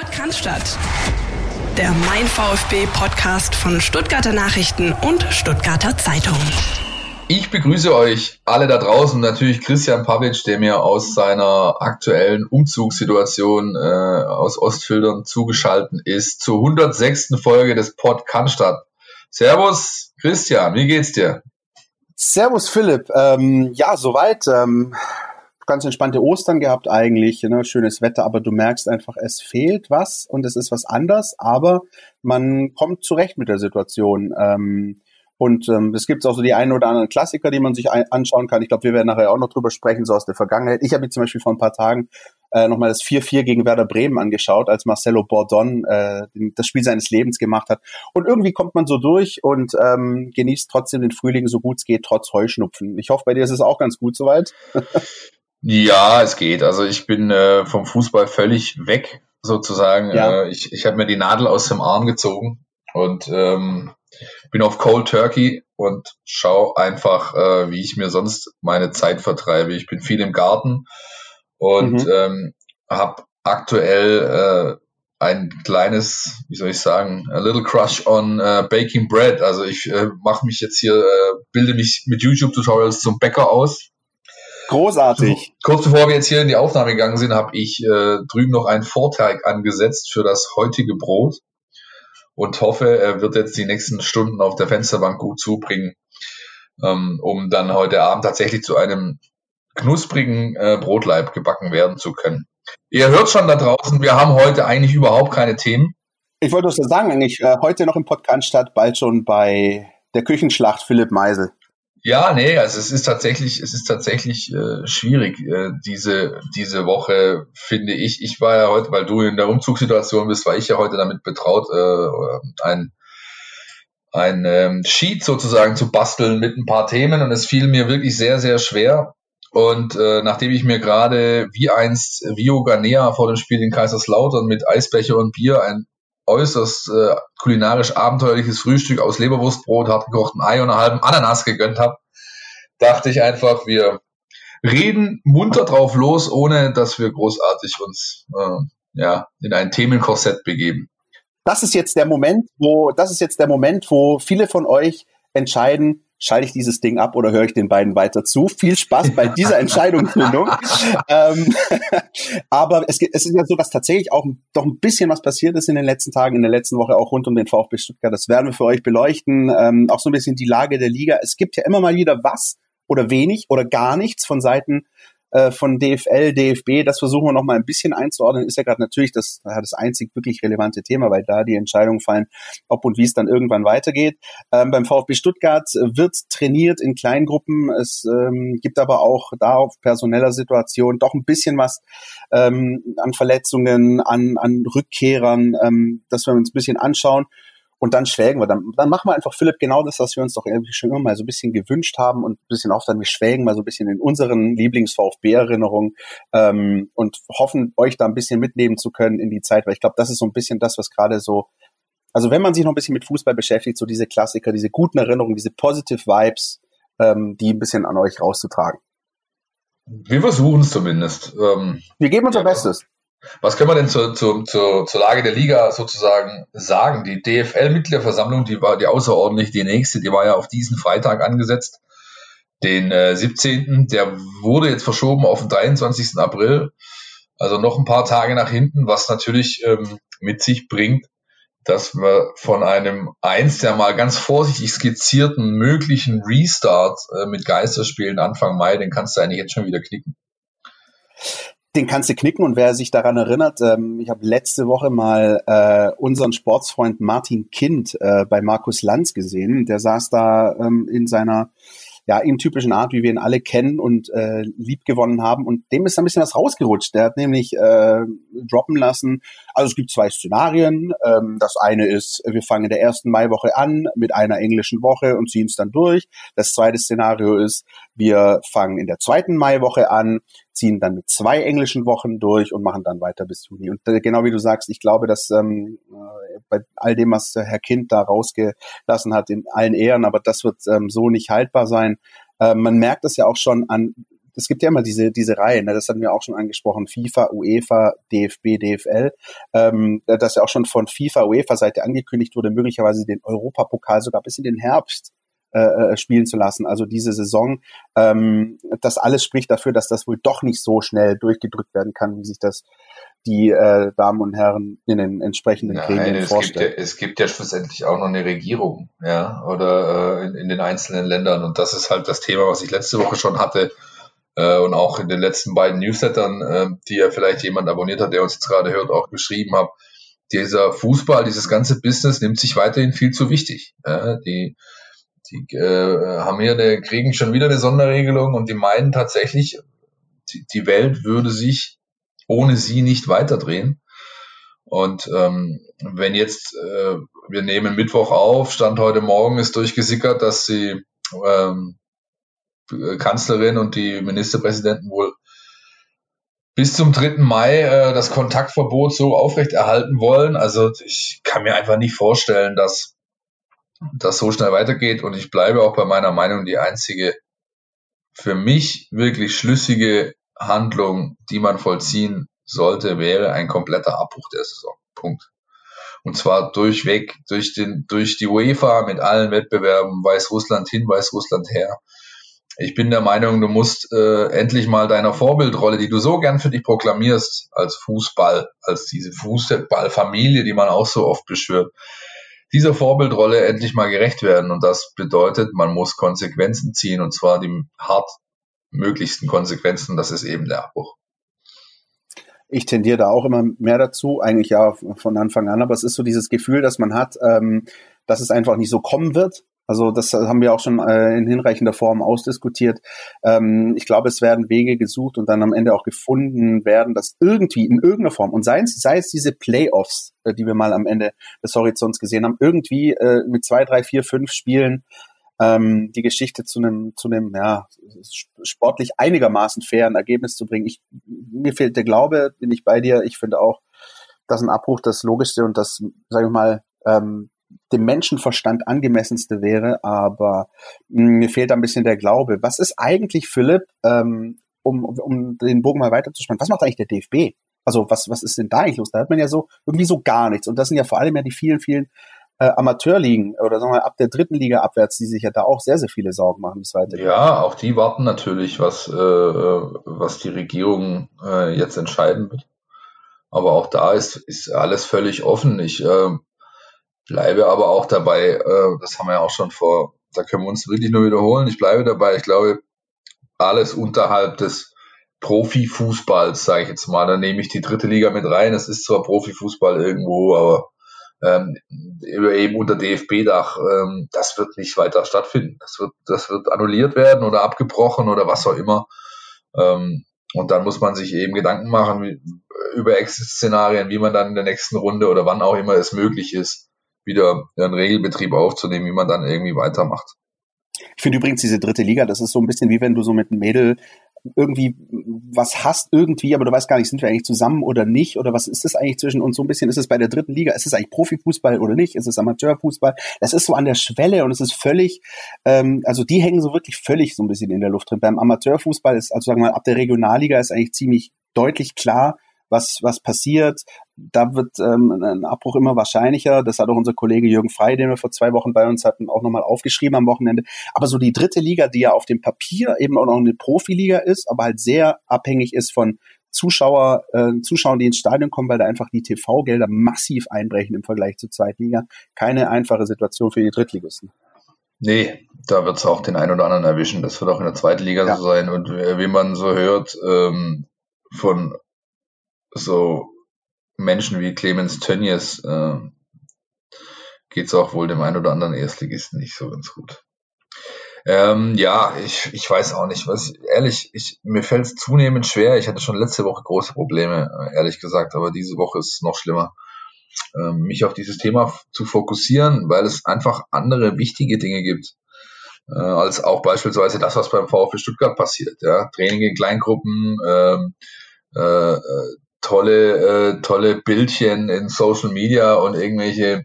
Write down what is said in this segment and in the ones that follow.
Podcast. Der Mein VfB Podcast von Stuttgarter Nachrichten und Stuttgarter Zeitung. Ich begrüße euch alle da draußen, natürlich Christian Pavic, der mir aus seiner aktuellen Umzugssituation äh, aus Ostfildern zugeschaltet ist, zur 106. Folge des Pod Cannstatt. Servus Christian, wie geht's dir? Servus Philipp, ähm, ja soweit. Ähm, ganz entspannte Ostern gehabt eigentlich, ne? schönes Wetter, aber du merkst einfach, es fehlt was und es ist was anders, aber man kommt zurecht mit der Situation. Ähm, und ähm, es gibt auch so die einen oder anderen Klassiker, die man sich anschauen kann. Ich glaube, wir werden nachher auch noch drüber sprechen, so aus der Vergangenheit. Ich habe mir zum Beispiel vor ein paar Tagen äh, nochmal das 4-4 gegen Werder Bremen angeschaut, als Marcelo Bordon äh, das Spiel seines Lebens gemacht hat. Und irgendwie kommt man so durch und ähm, genießt trotzdem den Frühling so gut es geht, trotz Heuschnupfen. Ich hoffe, bei dir ist es auch ganz gut soweit. Ja, es geht. Also ich bin äh, vom Fußball völlig weg, sozusagen. Ja. Äh, ich ich habe mir die Nadel aus dem Arm gezogen und ähm, bin auf Cold Turkey und schaue einfach, äh, wie ich mir sonst meine Zeit vertreibe. Ich bin viel im Garten und mhm. ähm, habe aktuell äh, ein kleines, wie soll ich sagen, a little crush on uh, baking bread. Also ich äh, mache mich jetzt hier, äh, bilde mich mit YouTube-Tutorials zum Bäcker aus Großartig. Kurz bevor wir jetzt hier in die Aufnahme gegangen sind, habe ich äh, drüben noch einen Vorteig angesetzt für das heutige Brot und hoffe, er wird jetzt die nächsten Stunden auf der Fensterbank gut zubringen, ähm, um dann heute Abend tatsächlich zu einem knusprigen äh, Brotleib gebacken werden zu können. Ihr hört schon da draußen, wir haben heute eigentlich überhaupt keine Themen. Ich wollte nur sagen, eigentlich äh, heute noch im Podcast statt, bald schon bei der Küchenschlacht Philipp Meisel. Ja, nee, also es ist tatsächlich, es ist tatsächlich äh, schwierig, äh, diese, diese Woche, finde ich. Ich war ja heute, weil du in der Umzugssituation bist, war ich ja heute damit betraut, äh, ein, ein ähm, Sheet sozusagen zu basteln mit ein paar Themen und es fiel mir wirklich sehr, sehr schwer. Und äh, nachdem ich mir gerade wie einst Vio Ganea vor dem Spiel in Kaiserslautern mit Eisbecher und Bier ein äußerst äh, kulinarisch abenteuerliches Frühstück aus Leberwurstbrot, hartgekochtem Ei und einer halben Ananas gegönnt habe, dachte ich einfach, wir reden munter drauf los, ohne dass wir großartig uns äh, ja, in ein Themenkorsett begeben. Das ist jetzt der Moment, wo, das ist jetzt der Moment, wo viele von euch entscheiden, schalte ich dieses Ding ab oder höre ich den beiden weiter zu? Viel Spaß bei dieser Entscheidungsfindung. ähm, aber es, es ist ja so, dass tatsächlich auch doch ein bisschen was passiert ist in den letzten Tagen, in der letzten Woche auch rund um den VfB Stuttgart. Das werden wir für euch beleuchten. Ähm, auch so ein bisschen die Lage der Liga. Es gibt ja immer mal wieder was oder wenig oder gar nichts von Seiten äh, von DFL, DFB, das versuchen wir noch mal ein bisschen einzuordnen, ist ja gerade natürlich das, das einzig wirklich relevante Thema, weil da die Entscheidungen fallen, ob und wie es dann irgendwann weitergeht. Ähm, beim VfB Stuttgart wird trainiert in Kleingruppen. Es ähm, gibt aber auch da auf personeller Situation doch ein bisschen was ähm, an Verletzungen, an, an Rückkehrern, ähm, dass wir uns ein bisschen anschauen und dann schwelgen wir. Dann, dann machen wir einfach, Philipp, genau das, was wir uns doch irgendwie schon immer mal so ein bisschen gewünscht haben und ein bisschen auch dann, wir schwelgen mal so ein bisschen in unseren Lieblings-VfB-Erinnerungen ähm, und hoffen, euch da ein bisschen mitnehmen zu können in die Zeit, weil ich glaube, das ist so ein bisschen das, was gerade so, also wenn man sich noch ein bisschen mit Fußball beschäftigt, so diese Klassiker, diese guten Erinnerungen, diese positive Vibes, ähm, die ein bisschen an euch rauszutragen. Wir versuchen es zumindest. Ähm, wir geben unser ja, Bestes. Was können wir denn zur, zur, zur, zur Lage der Liga sozusagen sagen? Die DFL-Mitgliederversammlung, die war die außerordentlich die nächste, die war ja auf diesen Freitag angesetzt, den äh, 17. Der wurde jetzt verschoben auf den 23. April, also noch ein paar Tage nach hinten, was natürlich ähm, mit sich bringt, dass wir von einem einst ja mal ganz vorsichtig skizzierten möglichen Restart äh, mit Geisterspielen Anfang Mai, den kannst du eigentlich jetzt schon wieder knicken den kannst du knicken und wer sich daran erinnert, ähm, ich habe letzte Woche mal äh, unseren Sportsfreund Martin Kind äh, bei Markus Lanz gesehen. Der saß da ähm, in seiner ja, in typischen Art, wie wir ihn alle kennen und äh, lieb gewonnen haben. Und dem ist ein bisschen was rausgerutscht. Der hat nämlich äh, droppen lassen. Also es gibt zwei Szenarien. Ähm, das eine ist, wir fangen in der ersten Maiwoche an mit einer englischen Woche und ziehen es dann durch. Das zweite Szenario ist, wir fangen in der zweiten Maiwoche an, ziehen dann mit zwei englischen Wochen durch und machen dann weiter bis Juni. Und äh, genau wie du sagst, ich glaube, dass ähm, äh, bei all dem, was Herr Kind da rausgelassen hat, in allen Ehren, aber das wird ähm, so nicht haltbar sein. Äh, man merkt es ja auch schon an es gibt ja immer diese, diese Reihen, ne, das hatten wir auch schon angesprochen, FIFA, UEFA, DFB, DFL, ähm, dass ja auch schon von FIFA, UEFA-Seite angekündigt wurde, möglicherweise den Europapokal sogar bis in den Herbst äh, äh, spielen zu lassen, also diese Saison. Ähm, das alles spricht dafür, dass das wohl doch nicht so schnell durchgedrückt werden kann, wie sich das die äh, Damen und Herren in den entsprechenden Nein, Gremien es vorstellen. Gibt ja, es gibt ja schlussendlich auch noch eine Regierung, ja, oder äh, in, in den einzelnen Ländern. Und das ist halt das Thema, was ich letzte Woche schon hatte äh, und auch in den letzten beiden Newslettern, die ja vielleicht jemand abonniert hat, der uns jetzt gerade hört, auch geschrieben habe. Dieser Fußball, dieses ganze Business nimmt sich weiterhin viel zu wichtig. Die die äh, haben hier eine, kriegen schon wieder eine Sonderregelung und die meinen tatsächlich, die, die Welt würde sich ohne sie nicht weiterdrehen. Und ähm, wenn jetzt, äh, wir nehmen Mittwoch auf, Stand heute Morgen ist durchgesickert, dass die ähm, Kanzlerin und die Ministerpräsidenten wohl bis zum 3. Mai äh, das Kontaktverbot so aufrechterhalten wollen. Also ich kann mir einfach nicht vorstellen, dass das so schnell weitergeht. Und ich bleibe auch bei meiner Meinung, die einzige für mich wirklich schlüssige Handlung, die man vollziehen sollte, wäre ein kompletter Abbruch der Saison. Punkt. Und zwar durchweg, durch den, durch die UEFA mit allen Wettbewerben, Weißrussland hin, Weißrussland her. Ich bin der Meinung, du musst äh, endlich mal deiner Vorbildrolle, die du so gern für dich proklamierst, als Fußball, als diese Fußballfamilie, die man auch so oft beschwört, dieser Vorbildrolle endlich mal gerecht werden. Und das bedeutet, man muss Konsequenzen ziehen, und zwar die hart möglichsten Konsequenzen, das ist eben der Abbruch. Ich tendiere da auch immer mehr dazu, eigentlich ja von Anfang an, aber es ist so dieses Gefühl, dass man hat, ähm, dass es einfach nicht so kommen wird. Also das haben wir auch schon äh, in hinreichender Form ausdiskutiert. Ähm, ich glaube, es werden Wege gesucht und dann am Ende auch gefunden werden, dass irgendwie in irgendeiner Form, und sei es, sei es diese Playoffs, äh, die wir mal am Ende des Horizonts gesehen haben, irgendwie äh, mit zwei, drei, vier, fünf Spielen ähm, die Geschichte zu einem, zu einem, ja, sportlich einigermaßen fairen Ergebnis zu bringen. Ich, mir fehlt der Glaube, bin ich bei dir. Ich finde auch, dass ein Abbruch das Logischste und das, sage ich mal, ähm, dem Menschenverstand angemessenste wäre, aber hm, mir fehlt ein bisschen der Glaube. Was ist eigentlich, Philipp, ähm, um, um den Bogen mal weiterzuspannen, was macht eigentlich der DFB? Also was, was ist denn da eigentlich los? Da hat man ja so irgendwie so gar nichts. Und das sind ja vor allem ja die vielen, vielen äh, Amateurligen oder sagen wir mal ab der dritten Liga abwärts, die sich ja da auch sehr, sehr viele Sorgen machen bis weitergeht. Ja, auch die warten natürlich, was, äh, was die Regierung äh, jetzt entscheiden wird. Aber auch da ist, ist alles völlig offen. Ich äh, bleibe aber auch dabei, äh, das haben wir ja auch schon vor, da können wir uns wirklich nur wiederholen. Ich bleibe dabei, ich glaube, alles unterhalb des Profifußballs, sage ich jetzt mal, da nehme ich die dritte Liga mit rein. Es ist zwar Profifußball irgendwo, aber ähm, eben unter DFB-Dach, ähm, das wird nicht weiter stattfinden. Das wird, das wird annulliert werden oder abgebrochen oder was auch immer. Ähm, und dann muss man sich eben Gedanken machen wie, über Exit-Szenarien, wie man dann in der nächsten Runde oder wann auch immer es möglich ist, wieder einen Regelbetrieb aufzunehmen, wie man dann irgendwie weitermacht. Ich finde übrigens diese dritte Liga, das ist so ein bisschen wie wenn du so mit einem Mädel irgendwie was hast irgendwie, aber du weißt gar nicht, sind wir eigentlich zusammen oder nicht oder was ist das eigentlich zwischen uns? So ein bisschen ist es bei der dritten Liga, ist es eigentlich Profifußball oder nicht? Ist es Amateurfußball? Das ist so an der Schwelle und es ist völlig, ähm, also die hängen so wirklich völlig so ein bisschen in der Luft drin. Beim Amateurfußball ist, also sagen wir mal, ab der Regionalliga ist eigentlich ziemlich deutlich klar, was, was passiert. Da wird ähm, ein Abbruch immer wahrscheinlicher. Das hat auch unser Kollege Jürgen Frey, den wir vor zwei Wochen bei uns hatten, auch nochmal aufgeschrieben am Wochenende. Aber so die dritte Liga, die ja auf dem Papier eben auch noch eine Profiliga ist, aber halt sehr abhängig ist von Zuschauer, äh, Zuschauern, die ins Stadion kommen, weil da einfach die TV-Gelder massiv einbrechen im Vergleich zur Zweitliga. Keine einfache Situation für die Drittligisten. Nee, da wird es auch den einen oder anderen erwischen. Das wird auch in der zweiten Liga ja. so sein. Und äh, wie man so hört ähm, von so Menschen wie Clemens Tönnies äh, geht es auch wohl dem einen oder anderen Erstligisten nicht so ganz gut. Ähm, ja, ich, ich weiß auch nicht, was ehrlich, ich, mir fällt es zunehmend schwer. Ich hatte schon letzte Woche große Probleme, äh, ehrlich gesagt, aber diese Woche ist es noch schlimmer, ähm, mich auf dieses Thema zu fokussieren, weil es einfach andere wichtige Dinge gibt, äh, als auch beispielsweise das, was beim VfB Stuttgart passiert. Ja? Training in Kleingruppen, ähm, äh, äh tolle, äh, tolle Bildchen in Social Media und irgendwelche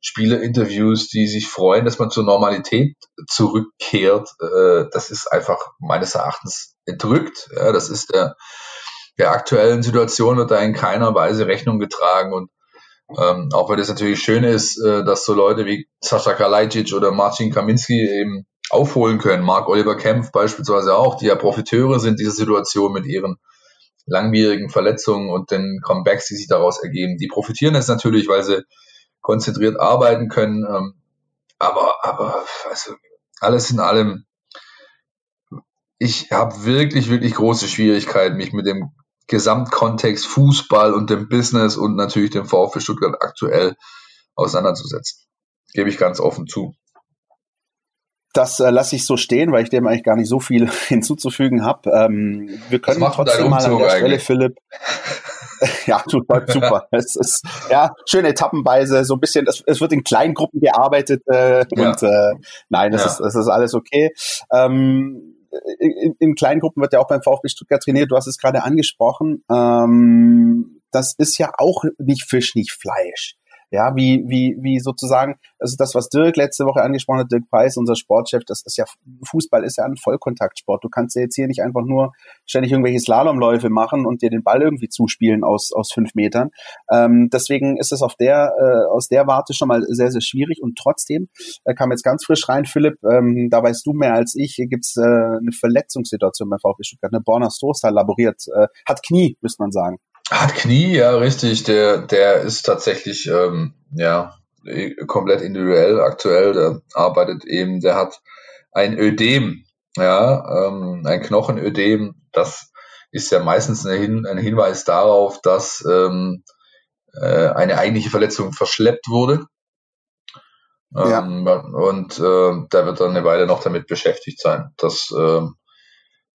Spielerinterviews, die sich freuen, dass man zur Normalität zurückkehrt. Äh, das ist einfach meines Erachtens entrückt. Ja, das ist der, der aktuellen Situation wird da in keiner Weise Rechnung getragen und ähm, auch wenn es natürlich schön ist, äh, dass so Leute wie Sascha Kalajdzic oder Marcin Kaminski eben aufholen können. Mark Oliver Kempf beispielsweise auch, die ja Profiteure sind dieser Situation mit ihren langwierigen Verletzungen und den Comebacks, die sich daraus ergeben. Die profitieren jetzt natürlich, weil sie konzentriert arbeiten können. Ähm, aber, aber also alles in allem, ich habe wirklich, wirklich große Schwierigkeiten, mich mit dem Gesamtkontext Fußball und dem Business und natürlich dem VfB Stuttgart aktuell auseinanderzusetzen. Gebe ich ganz offen zu. Das äh, lasse ich so stehen, weil ich dem eigentlich gar nicht so viel hinzuzufügen habe. Ähm, wir können trotzdem mal an der Stelle, Philipp. ja, tut super. es ist ja schön etappenweise, so ein bisschen, es, es wird in Kleingruppen gearbeitet äh, ja. und äh, nein, das, ja. ist, das ist alles okay. Ähm, in, in kleinen Gruppen wird ja auch beim VfB Stuttgart trainiert. Du hast es gerade angesprochen. Ähm, das ist ja auch nicht Fisch, nicht Fleisch. Ja, wie, wie, wie sozusagen, also das, was Dirk letzte Woche angesprochen hat, Dirk Preis, unser Sportchef, das ist ja, Fußball ist ja ein Vollkontaktsport. Du kannst ja jetzt hier nicht einfach nur ständig irgendwelche Slalomläufe machen und dir den Ball irgendwie zuspielen aus, aus fünf Metern. Ähm, deswegen ist es auf der, äh, aus der Warte schon mal sehr, sehr schwierig und trotzdem äh, kam jetzt ganz frisch rein, Philipp, ähm, da weißt du mehr als ich, gibt's äh, eine Verletzungssituation bei VfB Stuttgart, eine Borna Sosa laboriert, äh, hat Knie, müsste man sagen. Hat Knie, ja, richtig. Der, der ist tatsächlich, ähm, ja, komplett individuell aktuell. Der arbeitet eben, der hat ein Ödem, ja, ähm, ein Knochenödem. Das ist ja meistens ein, ein Hinweis darauf, dass ähm, äh, eine eigentliche Verletzung verschleppt wurde. Ähm, ja. Und äh, da wird er eine Weile noch damit beschäftigt sein. Das ähm,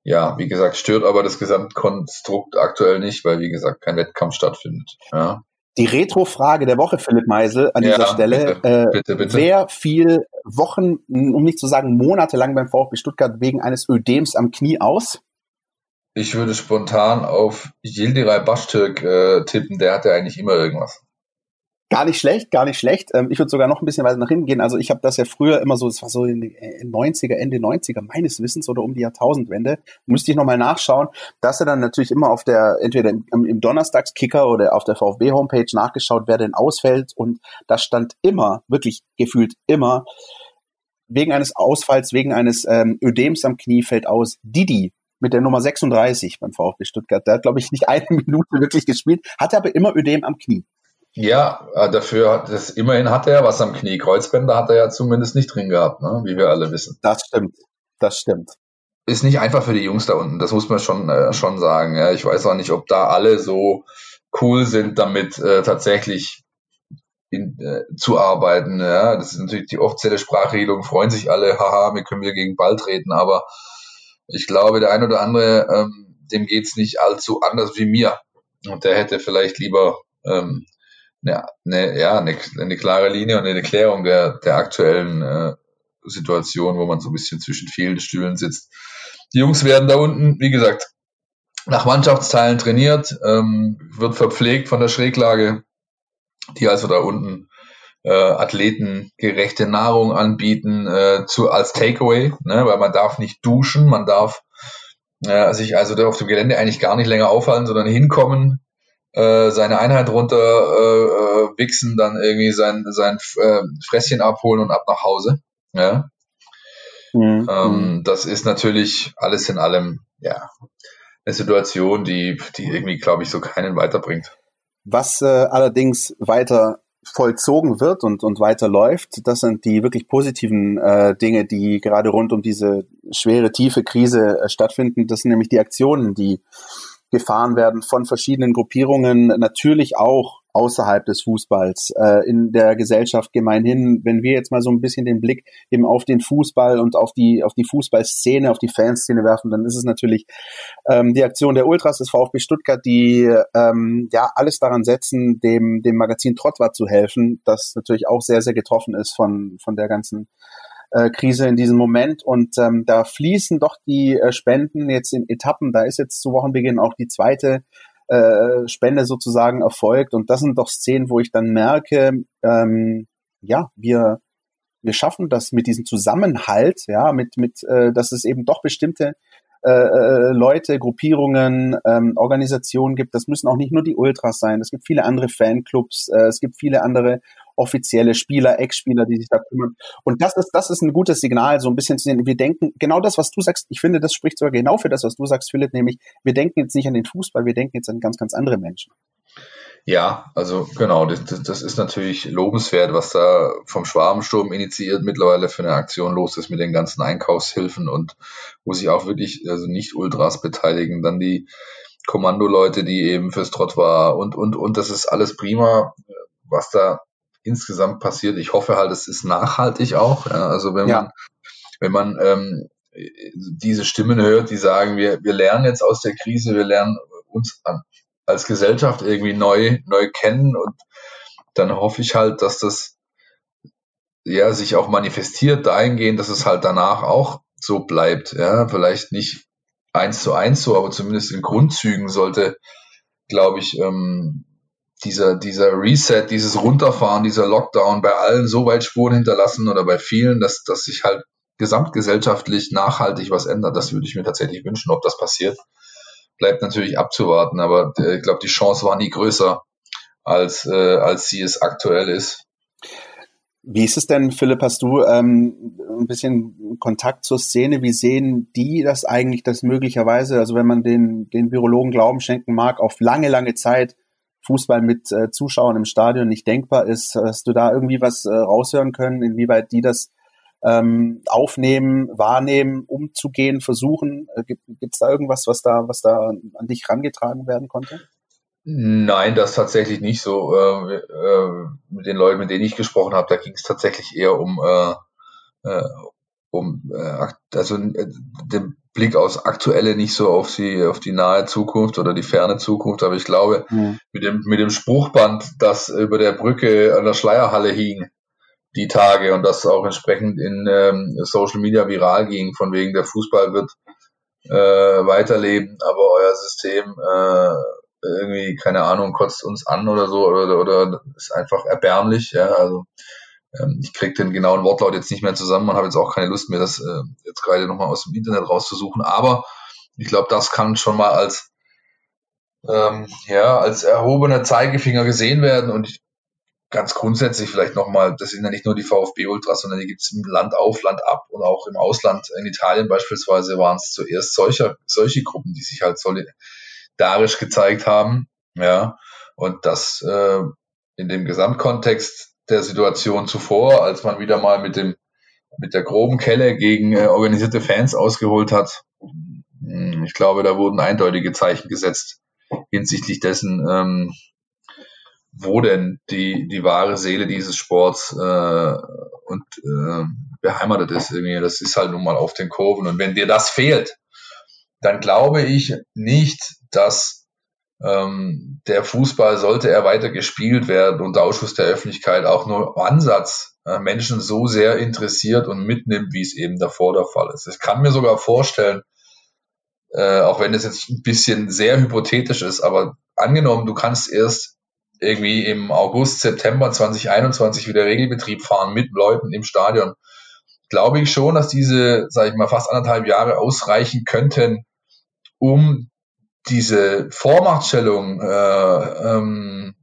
ja, wie gesagt, stört aber das Gesamtkonstrukt aktuell nicht, weil, wie gesagt, kein Wettkampf stattfindet. Ja. Die Retro-Frage der Woche, Philipp Meisel, an dieser ja, Stelle. Bitte, äh, bitte, bitte. Wer fiel Wochen, um nicht zu sagen monatelang beim VfB Stuttgart wegen eines Ödems am Knie aus? Ich würde spontan auf Yildiray Bashtürk äh, tippen, der hatte eigentlich immer irgendwas. Gar nicht schlecht, gar nicht schlecht. Ähm, ich würde sogar noch ein bisschen weiter nach hinten gehen. Also ich habe das ja früher immer so, das war so in den 90er, Ende 90er meines Wissens oder um die Jahrtausendwende, müsste ich nochmal nachschauen, dass er dann natürlich immer auf der, entweder im, im Donnerstagskicker oder auf der VfB-Homepage nachgeschaut, wer denn ausfällt. Und da stand immer, wirklich gefühlt immer, wegen eines Ausfalls, wegen eines ähm, Ödems am Knie fällt aus Didi mit der Nummer 36 beim VfB Stuttgart. Der hat, glaube ich, nicht eine Minute wirklich gespielt, hatte aber immer Ödem am Knie. Ja, äh, dafür hat es immerhin hat er was am Knie. Kreuzbänder hat er ja zumindest nicht drin gehabt, ne? wie wir alle wissen. Das stimmt. Das stimmt. Ist nicht einfach für die Jungs da unten, das muss man schon, äh, schon sagen. Ja. Ich weiß auch nicht, ob da alle so cool sind, damit äh, tatsächlich in, äh, zu arbeiten. Ja. Das ist natürlich die offizielle Sprachregelung, freuen sich alle, haha, wir können wieder gegen Ball treten, aber ich glaube, der ein oder andere, ähm, dem geht's nicht allzu anders wie mir. Und der hätte vielleicht lieber ähm, eine, eine, ja, eine, eine klare Linie und eine Klärung der, der aktuellen äh, Situation, wo man so ein bisschen zwischen vielen Stühlen sitzt. Die Jungs werden da unten, wie gesagt, nach Mannschaftsteilen trainiert, ähm, wird verpflegt von der Schräglage, die also da unten äh, Athleten gerechte Nahrung anbieten äh, zu als Takeaway, ne, weil man darf nicht duschen, man darf äh, sich also auf dem Gelände eigentlich gar nicht länger aufhalten, sondern hinkommen, äh, seine Einheit runter äh, äh, wichsen, dann irgendwie sein, sein äh, Fresschen abholen und ab nach Hause. Ja. Mhm. Ähm, das ist natürlich alles in allem, ja, eine Situation, die, die irgendwie, glaube ich, so keinen weiterbringt. Was äh, allerdings weiter vollzogen wird und, und weiter läuft, das sind die wirklich positiven äh, Dinge, die gerade rund um diese schwere, tiefe Krise äh, stattfinden. Das sind nämlich die Aktionen, die gefahren werden von verschiedenen Gruppierungen, natürlich auch außerhalb des Fußballs, äh, in der Gesellschaft gemeinhin. Wenn wir jetzt mal so ein bisschen den Blick eben auf den Fußball und auf die, auf die Fußballszene, auf die Fanszene werfen, dann ist es natürlich ähm, die Aktion der Ultras des VfB Stuttgart, die ähm, ja alles daran setzen, dem, dem Magazin Trottwart zu helfen, das natürlich auch sehr, sehr getroffen ist von, von der ganzen äh, Krise in diesem Moment. Und ähm, da fließen doch die äh, Spenden jetzt in Etappen. Da ist jetzt zu Wochenbeginn auch die zweite äh, Spende sozusagen erfolgt. Und das sind doch Szenen, wo ich dann merke, ähm, ja, wir wir schaffen das mit diesem Zusammenhalt, ja, mit mit, äh, dass es eben doch bestimmte äh, äh, Leute, Gruppierungen, ähm, Organisationen gibt. Das müssen auch nicht nur die Ultras sein. Es gibt viele andere Fanclubs, äh, es gibt viele andere offizielle Spieler, Ex-Spieler, die sich da kümmern. Und das ist, das ist ein gutes Signal, so ein bisschen zu sehen. Wir denken, genau das, was du sagst, ich finde, das spricht sogar genau für das, was du sagst, Philipp, nämlich, wir denken jetzt nicht an den Fußball, wir denken jetzt an ganz, ganz andere Menschen. Ja, also genau, das, das ist natürlich lobenswert, was da vom Schwabensturm initiiert mittlerweile für eine Aktion los ist mit den ganzen Einkaufshilfen und wo sich auch wirklich also nicht Ultras beteiligen, dann die Kommandoleute, die eben fürs Trott war und und und das ist alles prima, was da insgesamt passiert. Ich hoffe halt, es ist nachhaltig auch. Also wenn ja. man wenn man ähm, diese Stimmen hört, die sagen, wir, wir lernen jetzt aus der Krise, wir lernen uns an, als Gesellschaft irgendwie neu, neu kennen und dann hoffe ich halt, dass das ja sich auch manifestiert dahingehend, dass es halt danach auch so bleibt. Ja, vielleicht nicht eins zu eins so, aber zumindest in Grundzügen sollte, glaube ich, ähm, dieser, dieser Reset, dieses Runterfahren, dieser Lockdown bei allen so weit Spuren hinterlassen oder bei vielen, dass, dass sich halt gesamtgesellschaftlich nachhaltig was ändert. Das würde ich mir tatsächlich wünschen, ob das passiert bleibt natürlich abzuwarten, aber äh, ich glaube, die Chance war nie größer, als, äh, als sie es aktuell ist. Wie ist es denn, Philipp, hast du ähm, ein bisschen Kontakt zur Szene? Wie sehen die das eigentlich, dass möglicherweise, also wenn man den, den Virologen Glauben schenken mag, auf lange, lange Zeit Fußball mit äh, Zuschauern im Stadion nicht denkbar ist? Hast du da irgendwie was äh, raushören können, inwieweit die das ähm, aufnehmen, wahrnehmen, umzugehen, versuchen? Äh, Gibt es da irgendwas, was da, was da an dich herangetragen werden konnte? Nein, das tatsächlich nicht so. Äh, äh, mit den Leuten, mit denen ich gesprochen habe, da ging es tatsächlich eher um, äh, äh um äh, also äh, den Blick aus aktuelle nicht so auf die auf die nahe Zukunft oder die ferne Zukunft, aber ich glaube mhm. mit dem mit dem Spruchband, das über der Brücke an der Schleierhalle hing, die Tage und das auch entsprechend in ähm, Social Media viral ging, von wegen der Fußball wird äh, weiterleben, aber euer System äh, irgendwie, keine Ahnung, kotzt uns an oder so oder, oder ist einfach erbärmlich, ja, also ich krieg den genauen Wortlaut jetzt nicht mehr zusammen und habe jetzt auch keine Lust mehr, das äh, jetzt gerade nochmal aus dem Internet rauszusuchen, aber ich glaube, das kann schon mal als ähm, ja, als erhobener Zeigefinger gesehen werden und ich ganz grundsätzlich vielleicht nochmal, das sind ja nicht nur die VfB-Ultras, sondern die gibt es im Land auf, Land ab und auch im Ausland. In Italien beispielsweise waren es zuerst solcher, solche Gruppen, die sich halt solidarisch gezeigt haben. Ja, und das äh, in dem Gesamtkontext der Situation zuvor, als man wieder mal mit dem mit der groben Kelle gegen äh, organisierte Fans ausgeholt hat. Hm, ich glaube, da wurden eindeutige Zeichen gesetzt hinsichtlich dessen, ähm, wo denn die, die wahre Seele dieses Sports äh, und äh, beheimatet ist. Irgendwie. Das ist halt nun mal auf den Kurven. Und wenn dir das fehlt, dann glaube ich nicht, dass ähm, der Fußball, sollte er weiter gespielt werden unter Ausschuss der Öffentlichkeit, auch nur Ansatz äh, Menschen so sehr interessiert und mitnimmt, wie es eben davor der Fall ist. Ich kann mir sogar vorstellen, äh, auch wenn es jetzt ein bisschen sehr hypothetisch ist, aber angenommen, du kannst erst irgendwie im August, September 2021 wieder Regelbetrieb fahren mit Leuten im Stadion, glaube ich schon, dass diese, sage ich mal, fast anderthalb Jahre ausreichen könnten, um diese Vormachtstellung, äh, ähm,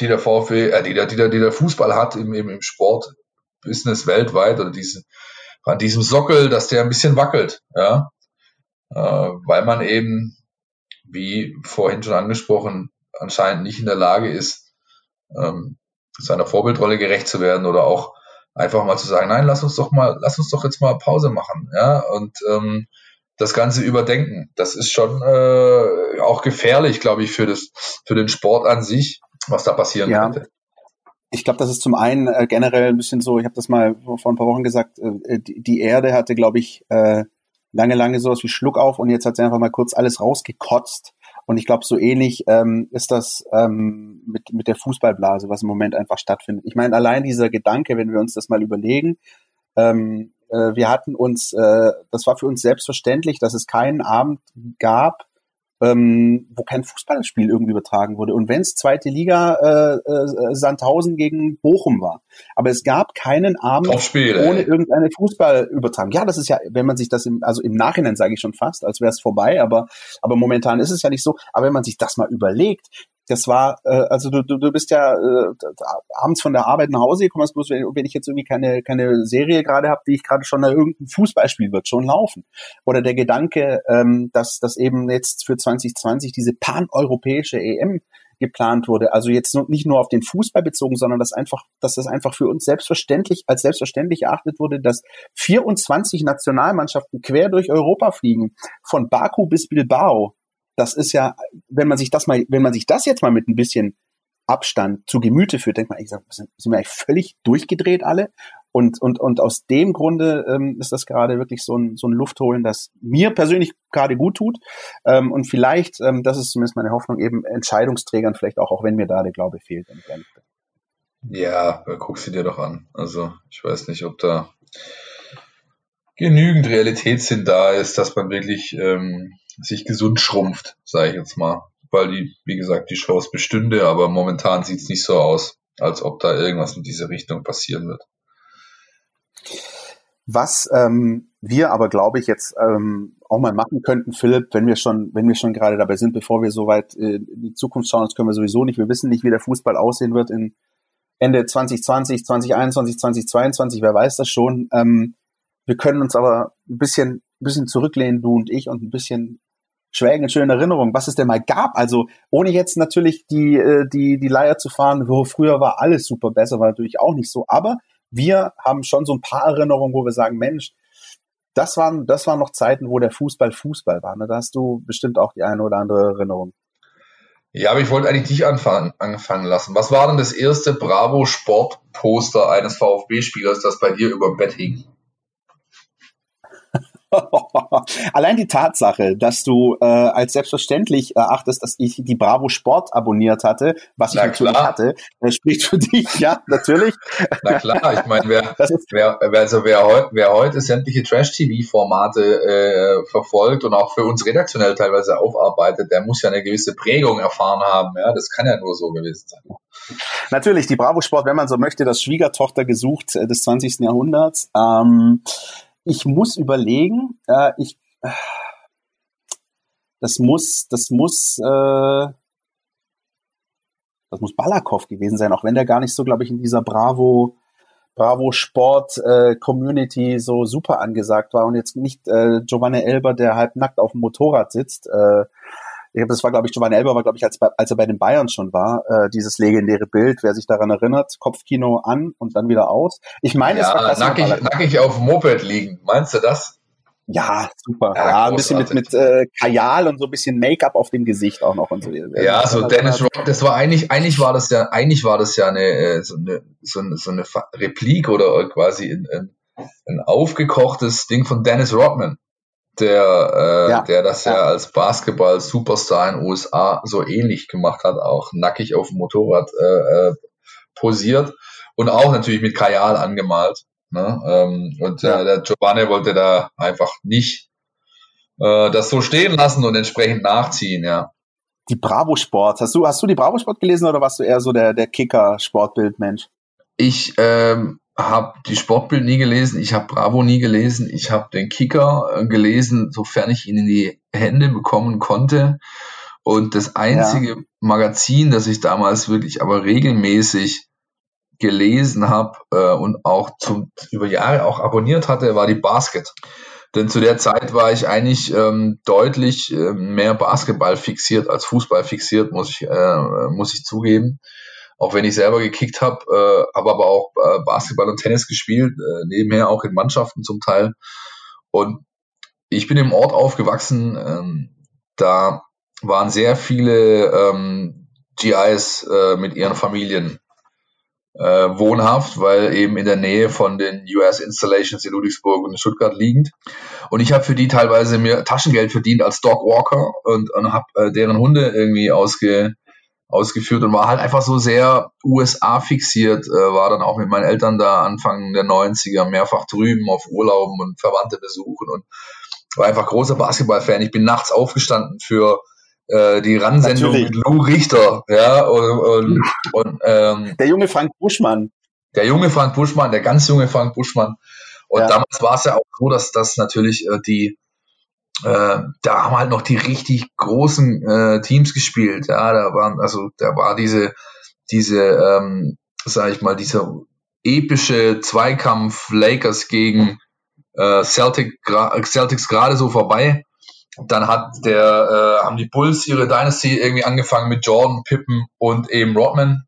die der VfB, äh, die der, die der, die der Fußball hat im, im, im Sportbusiness weltweit oder diese, an diesem Sockel, dass der ein bisschen wackelt, ja, äh, weil man eben, wie vorhin schon angesprochen, anscheinend nicht in der Lage ist, ähm, seiner Vorbildrolle gerecht zu werden oder auch einfach mal zu sagen, nein, lass uns doch mal, lass uns doch jetzt mal Pause machen, ja, und ähm, das Ganze überdenken. Das ist schon äh, auch gefährlich, glaube ich, für das, für den Sport an sich, was da passieren ja. könnte. Ich glaube, das ist zum einen äh, generell ein bisschen so, ich habe das mal vor ein paar Wochen gesagt, äh, die, die Erde hatte, glaube ich, äh, lange, lange sowas wie Schluck auf und jetzt hat sie einfach mal kurz alles rausgekotzt und ich glaube, so ähnlich ähm, ist das ähm, mit, mit der Fußballblase, was im Moment einfach stattfindet. Ich meine, allein dieser Gedanke, wenn wir uns das mal überlegen, ähm, äh, wir hatten uns, äh, das war für uns selbstverständlich, dass es keinen Abend gab, ähm, wo kein Fußballspiel irgendwie übertragen wurde. Und wenn es zweite Liga äh, äh, Sandhausen gegen Bochum war. Aber es gab keinen Abend ohne irgendeine Fußballübertragung. Ja, das ist ja, wenn man sich das im, also im Nachhinein sage ich schon fast, als wäre es vorbei, aber, aber momentan ist es ja nicht so. Aber wenn man sich das mal überlegt, das war, äh, also du, du, du bist ja äh, abends von der Arbeit nach Hause gekommen, bloß, wenn, wenn ich jetzt irgendwie keine, keine Serie gerade habe, die ich gerade schon, irgendein Fußballspiel wird schon laufen. Oder der Gedanke, ähm, dass, dass eben jetzt für 2020 diese paneuropäische EM geplant wurde. Also jetzt nicht nur auf den Fußball bezogen, sondern dass einfach, dass das einfach für uns selbstverständlich, als selbstverständlich erachtet wurde, dass 24 Nationalmannschaften quer durch Europa fliegen, von Baku bis Bilbao das ist ja, wenn man sich das mal, wenn man sich das jetzt mal mit ein bisschen Abstand zu Gemüte führt, denkt man, ich sag, sind, wir eigentlich völlig durchgedreht alle? Und, und, und aus dem Grunde ähm, ist das gerade wirklich so ein, so ein Luftholen, das mir persönlich gerade gut tut. Ähm, und vielleicht, ähm, das ist zumindest meine Hoffnung, eben Entscheidungsträgern vielleicht auch, auch wenn mir da der Glaube fehlt. Ja, guck sie dir doch an. Also ich weiß nicht, ob da genügend Realitätssinn da ist, dass man wirklich ähm, sich gesund schrumpft, sage ich jetzt mal. Weil die, wie gesagt, die Chance bestünde, aber momentan sieht es nicht so aus, als ob da irgendwas in diese Richtung passieren wird. Was ähm, wir aber, glaube ich, jetzt ähm, auch mal machen könnten, Philipp, wenn wir schon, wenn wir schon gerade dabei sind, bevor wir so weit äh, in die Zukunft schauen, das können wir sowieso nicht. Wir wissen nicht, wie der Fußball aussehen wird in Ende 2020, 2021, 2022, wer weiß das schon. Ähm, wir können uns aber ein bisschen, ein bisschen zurücklehnen, du und ich, und ein bisschen schwelgen in schönen Erinnerungen, was es denn mal gab. Also ohne jetzt natürlich die, äh, die, die Leier zu fahren, wo früher war alles super besser, war natürlich auch nicht so. Aber wir haben schon so ein paar Erinnerungen, wo wir sagen, Mensch, das waren, das waren noch Zeiten, wo der Fußball Fußball war. Ne? Da hast du bestimmt auch die eine oder andere Erinnerung. Ja, aber ich wollte eigentlich dich anfangen, anfangen lassen. Was war denn das erste Bravo Sport Poster eines VfB-Spielers, das bei dir über Bett hing? Allein die Tatsache, dass du äh, als selbstverständlich erachtest, dass ich die Bravo Sport abonniert hatte, was Na ich natürlich klar. hatte, äh, spricht für dich, ja, natürlich. Na klar, ich meine, wer, wer, also wer, heute, wer heute sämtliche Trash-TV-Formate äh, verfolgt und auch für uns redaktionell teilweise aufarbeitet, der muss ja eine gewisse Prägung erfahren haben. Ja, das kann ja nur so gewesen sein. Natürlich, die Bravo Sport, wenn man so möchte, das Schwiegertochter gesucht äh, des 20. Jahrhunderts. Ähm, ich muss überlegen, äh, ich, das muss, das muss, äh, das muss Balakow gewesen sein, auch wenn der gar nicht so, glaube ich, in dieser Bravo, Bravo Sport äh, Community so super angesagt war und jetzt nicht äh, Giovanni Elber, der halb nackt auf dem Motorrad sitzt. Äh, ich das war, glaube ich, Giovanni Elber war, glaube ich, als, als er bei den Bayern schon war, äh, dieses legendäre Bild, wer sich daran erinnert, Kopfkino an und dann wieder aus. Ich meine, ja, es war nackig, nackig auf dem Moped liegen. Meinst du das? Ja, super. Ja, ja ein bisschen mit, mit äh, Kajal und so ein bisschen Make-up auf dem Gesicht auch noch und so. Ja, so Dennis Rock, das war eigentlich, eigentlich war das ja, eigentlich war das ja eine, äh, so eine, so eine, so eine Replik oder quasi ein, ein, ein aufgekochtes Ding von Dennis Rodman der, äh, ja. der das ja. ja als Basketball-Superstar in den USA so ähnlich gemacht hat, auch nackig auf dem Motorrad äh, äh, posiert und auch natürlich mit Kajal angemalt. Ne? Ähm, und ja. äh, der Giovanni wollte da einfach nicht äh, das so stehen lassen und entsprechend nachziehen, ja. Die Bravo Sport. Hast du, hast du die Bravo Sport gelesen oder warst du eher so der, der Kicker-Sportbild-Mensch? Ich ähm, habe die Sportbild nie gelesen, ich habe Bravo nie gelesen, ich habe den Kicker äh, gelesen, sofern ich ihn in die Hände bekommen konnte. Und das einzige ja. Magazin, das ich damals wirklich aber regelmäßig gelesen habe äh, und auch zum, über Jahre auch abonniert hatte, war die Basket. Denn zu der Zeit war ich eigentlich ähm, deutlich äh, mehr Basketball fixiert als Fußball fixiert, muss ich, äh, muss ich zugeben auch wenn ich selber gekickt habe, äh, habe aber auch äh, Basketball und Tennis gespielt, äh, nebenher auch in Mannschaften zum Teil. Und ich bin im Ort aufgewachsen, ähm, da waren sehr viele ähm, GIs äh, mit ihren Familien äh, wohnhaft, weil eben in der Nähe von den US Installations in Ludwigsburg und in Stuttgart liegend. Und ich habe für die teilweise mir Taschengeld verdient als Dogwalker und, und habe äh, deren Hunde irgendwie ausge, ausgeführt und war halt einfach so sehr USA fixiert, äh, war dann auch mit meinen Eltern da Anfang der 90er mehrfach drüben auf Urlauben und Verwandte besuchen und war einfach großer Basketballfan. Ich bin nachts aufgestanden für äh, die Ransendung Natürlich. mit Lou Richter, ja, und, und, und ähm, der junge Frank Buschmann. Der junge Frank Buschmann, der ganz junge Frank Buschmann. Und ja. damals war es ja auch so, dass das natürlich äh, die äh, da haben halt noch die richtig großen äh, Teams gespielt. Ja, da waren, also da war diese, diese, ähm, sag ich mal, dieser epische Zweikampf Lakers gegen äh, Celtic, Celtics gerade so vorbei. Dann hat der, äh, haben die Bulls ihre Dynasty irgendwie angefangen mit Jordan, Pippen und eben Rodman.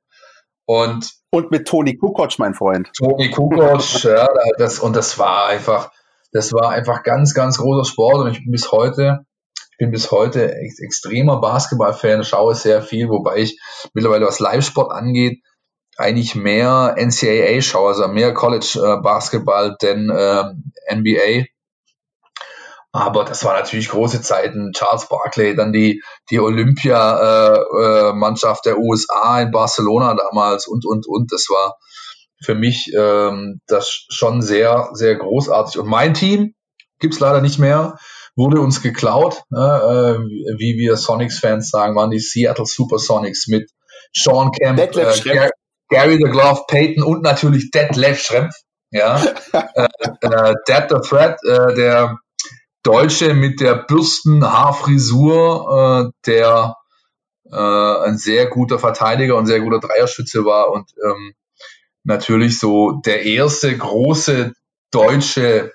Und, und mit Tony Kukoc, mein Freund. Tony Kukoc, ja, das, und das war einfach, das war einfach ganz, ganz großer Sport und ich bin bis heute, ich bin bis heute ex extremer Basketball-Fan, schaue sehr viel, wobei ich mittlerweile was Live-Sport angeht, eigentlich mehr NCAA schaue, also mehr College-Basketball äh, denn äh, NBA. Aber das war natürlich große Zeiten. Charles Barkley, dann die, die Olympia-Mannschaft äh, äh, der USA in Barcelona damals und, und, und. Das war für mich ähm, das schon sehr, sehr großartig. Und mein Team gibt's leider nicht mehr, wurde uns geklaut. Ne, äh, wie wir Sonics-Fans sagen, waren die Seattle Supersonics mit Sean Kemp, äh, Gary, Gary the Glove, Peyton und natürlich Detlef Schrempf. Ja, äh, äh, Dead the Threat, äh, der Deutsche mit der Bürstenhaarfrisur, äh, der äh, ein sehr guter Verteidiger und sehr guter Dreierschütze war und ähm, natürlich so der erste große deutsche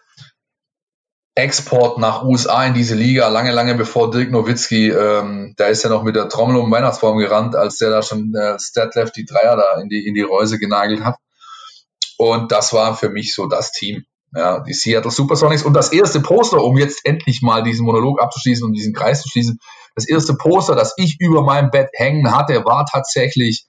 Export nach USA in diese Liga, lange, lange bevor Dirk Nowitzki, ähm, da ist ja noch mit der Trommel um Weihnachtsbaum gerannt, als der da schon äh, Statlef die Dreier da in die, in die Reuse genagelt hat. Und das war für mich so das Team. Ja, die Seattle Supersonics. Und das erste Poster, um jetzt endlich mal diesen Monolog abzuschließen und diesen Kreis zu schließen, das erste Poster, das ich über meinem Bett hängen hatte, war tatsächlich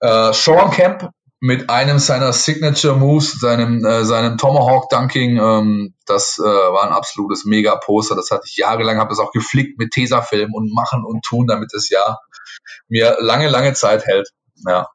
äh, Sean Camp mit einem seiner Signature Moves, seinem, äh, seinem Tomahawk Dunking. Ähm, das äh, war ein absolutes Mega-Poster. Das hatte ich jahrelang, habe das auch geflickt mit Tesafilm und machen und tun, damit es ja mir lange, lange Zeit hält. Ja.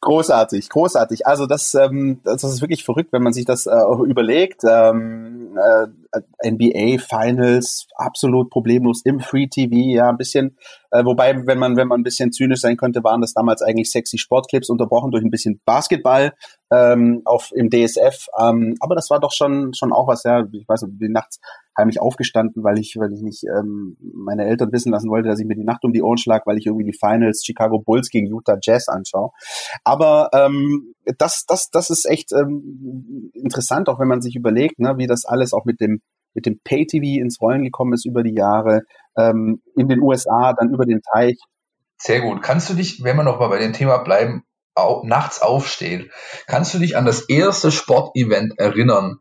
Großartig, großartig. Also das, ähm, das ist wirklich verrückt, wenn man sich das äh, überlegt. Ähm, äh, NBA Finals absolut problemlos im Free TV, ja, ein bisschen. Äh, wobei, wenn man wenn man ein bisschen zynisch sein könnte, waren das damals eigentlich sexy Sportclips unterbrochen durch ein bisschen Basketball ähm, auf im DSF. Ähm, aber das war doch schon schon auch was. Ja, ich weiß, nicht, wie nachts heimlich aufgestanden, weil ich, weil ich nicht ähm, meine Eltern wissen lassen wollte, dass ich mir die Nacht um die Ohren schlag, weil ich irgendwie die Finals Chicago Bulls gegen Utah Jazz anschaue. Aber ähm, das, das, das ist echt ähm, interessant, auch wenn man sich überlegt, ne, wie das alles auch mit dem mit dem Pay-TV ins Rollen gekommen ist über die Jahre, ähm, in den USA, dann über den Teich. Sehr gut. Kannst du dich, wenn wir noch mal bei dem Thema bleiben, au nachts aufstehen, kannst du dich an das erste Sportevent erinnern,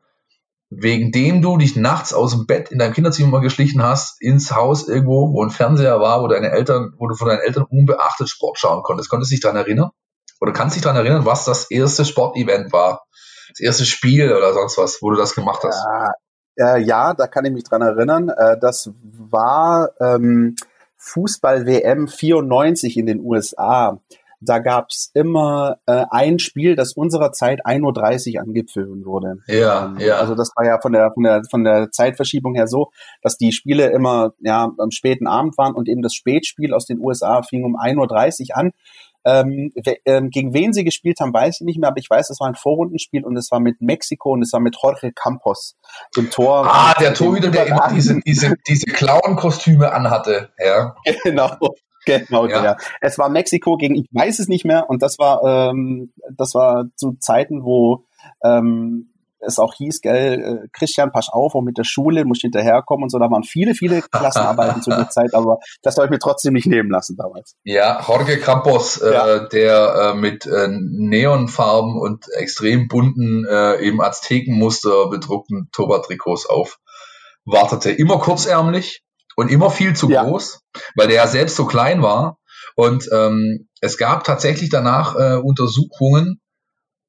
wegen dem du dich nachts aus dem Bett in deinem Kinderzimmer geschlichen hast, ins Haus irgendwo, wo ein Fernseher war, wo deine Eltern, wo du von deinen Eltern unbeachtet Sport schauen konntest. Konntest du dich daran erinnern? Oder kannst du dich daran erinnern, was das erste Sportevent war? Das erste Spiel oder sonst was, wo du das gemacht hast? Ja, äh, ja da kann ich mich dran erinnern. Äh, das war ähm, Fußball-WM 94 in den USA da gab's immer äh, ein Spiel, das unserer Zeit 1.30 Uhr angepfiffen wurde. Ja, ähm, ja. Also das war ja von der, von der, von der Zeitverschiebung her so, dass die Spiele immer ja am späten Abend waren und eben das Spätspiel aus den USA fing um 1.30 Uhr an. Ähm, ähm, gegen wen sie gespielt haben, weiß ich nicht mehr, aber ich weiß, es war ein Vorrundenspiel und es war mit Mexiko und es war mit Jorge Campos im Tor. Ah, der Torhüter, der immer diese, diese, diese Clown-Kostüme anhatte, ja. Genau. Genau, ja. Der. Es war Mexiko gegen, ich weiß es nicht mehr, und das war, ähm, das war zu Zeiten, wo ähm, es auch hieß, gell, äh, Christian, pass auf, auch mit der Schule, muss hinterherkommen und so. Da waren viele, viele Klassenarbeiten zu der Zeit, aber das soll ich mir trotzdem nicht nehmen lassen damals. Ja, Jorge Campos, äh, ja. der äh, mit äh, Neonfarben und extrem bunten, äh, eben Aztekenmuster bedruckten Toba-Trikots auf wartete. Immer kurzärmlich, und immer viel zu ja. groß, weil der ja selbst so klein war. Und ähm, es gab tatsächlich danach äh, Untersuchungen,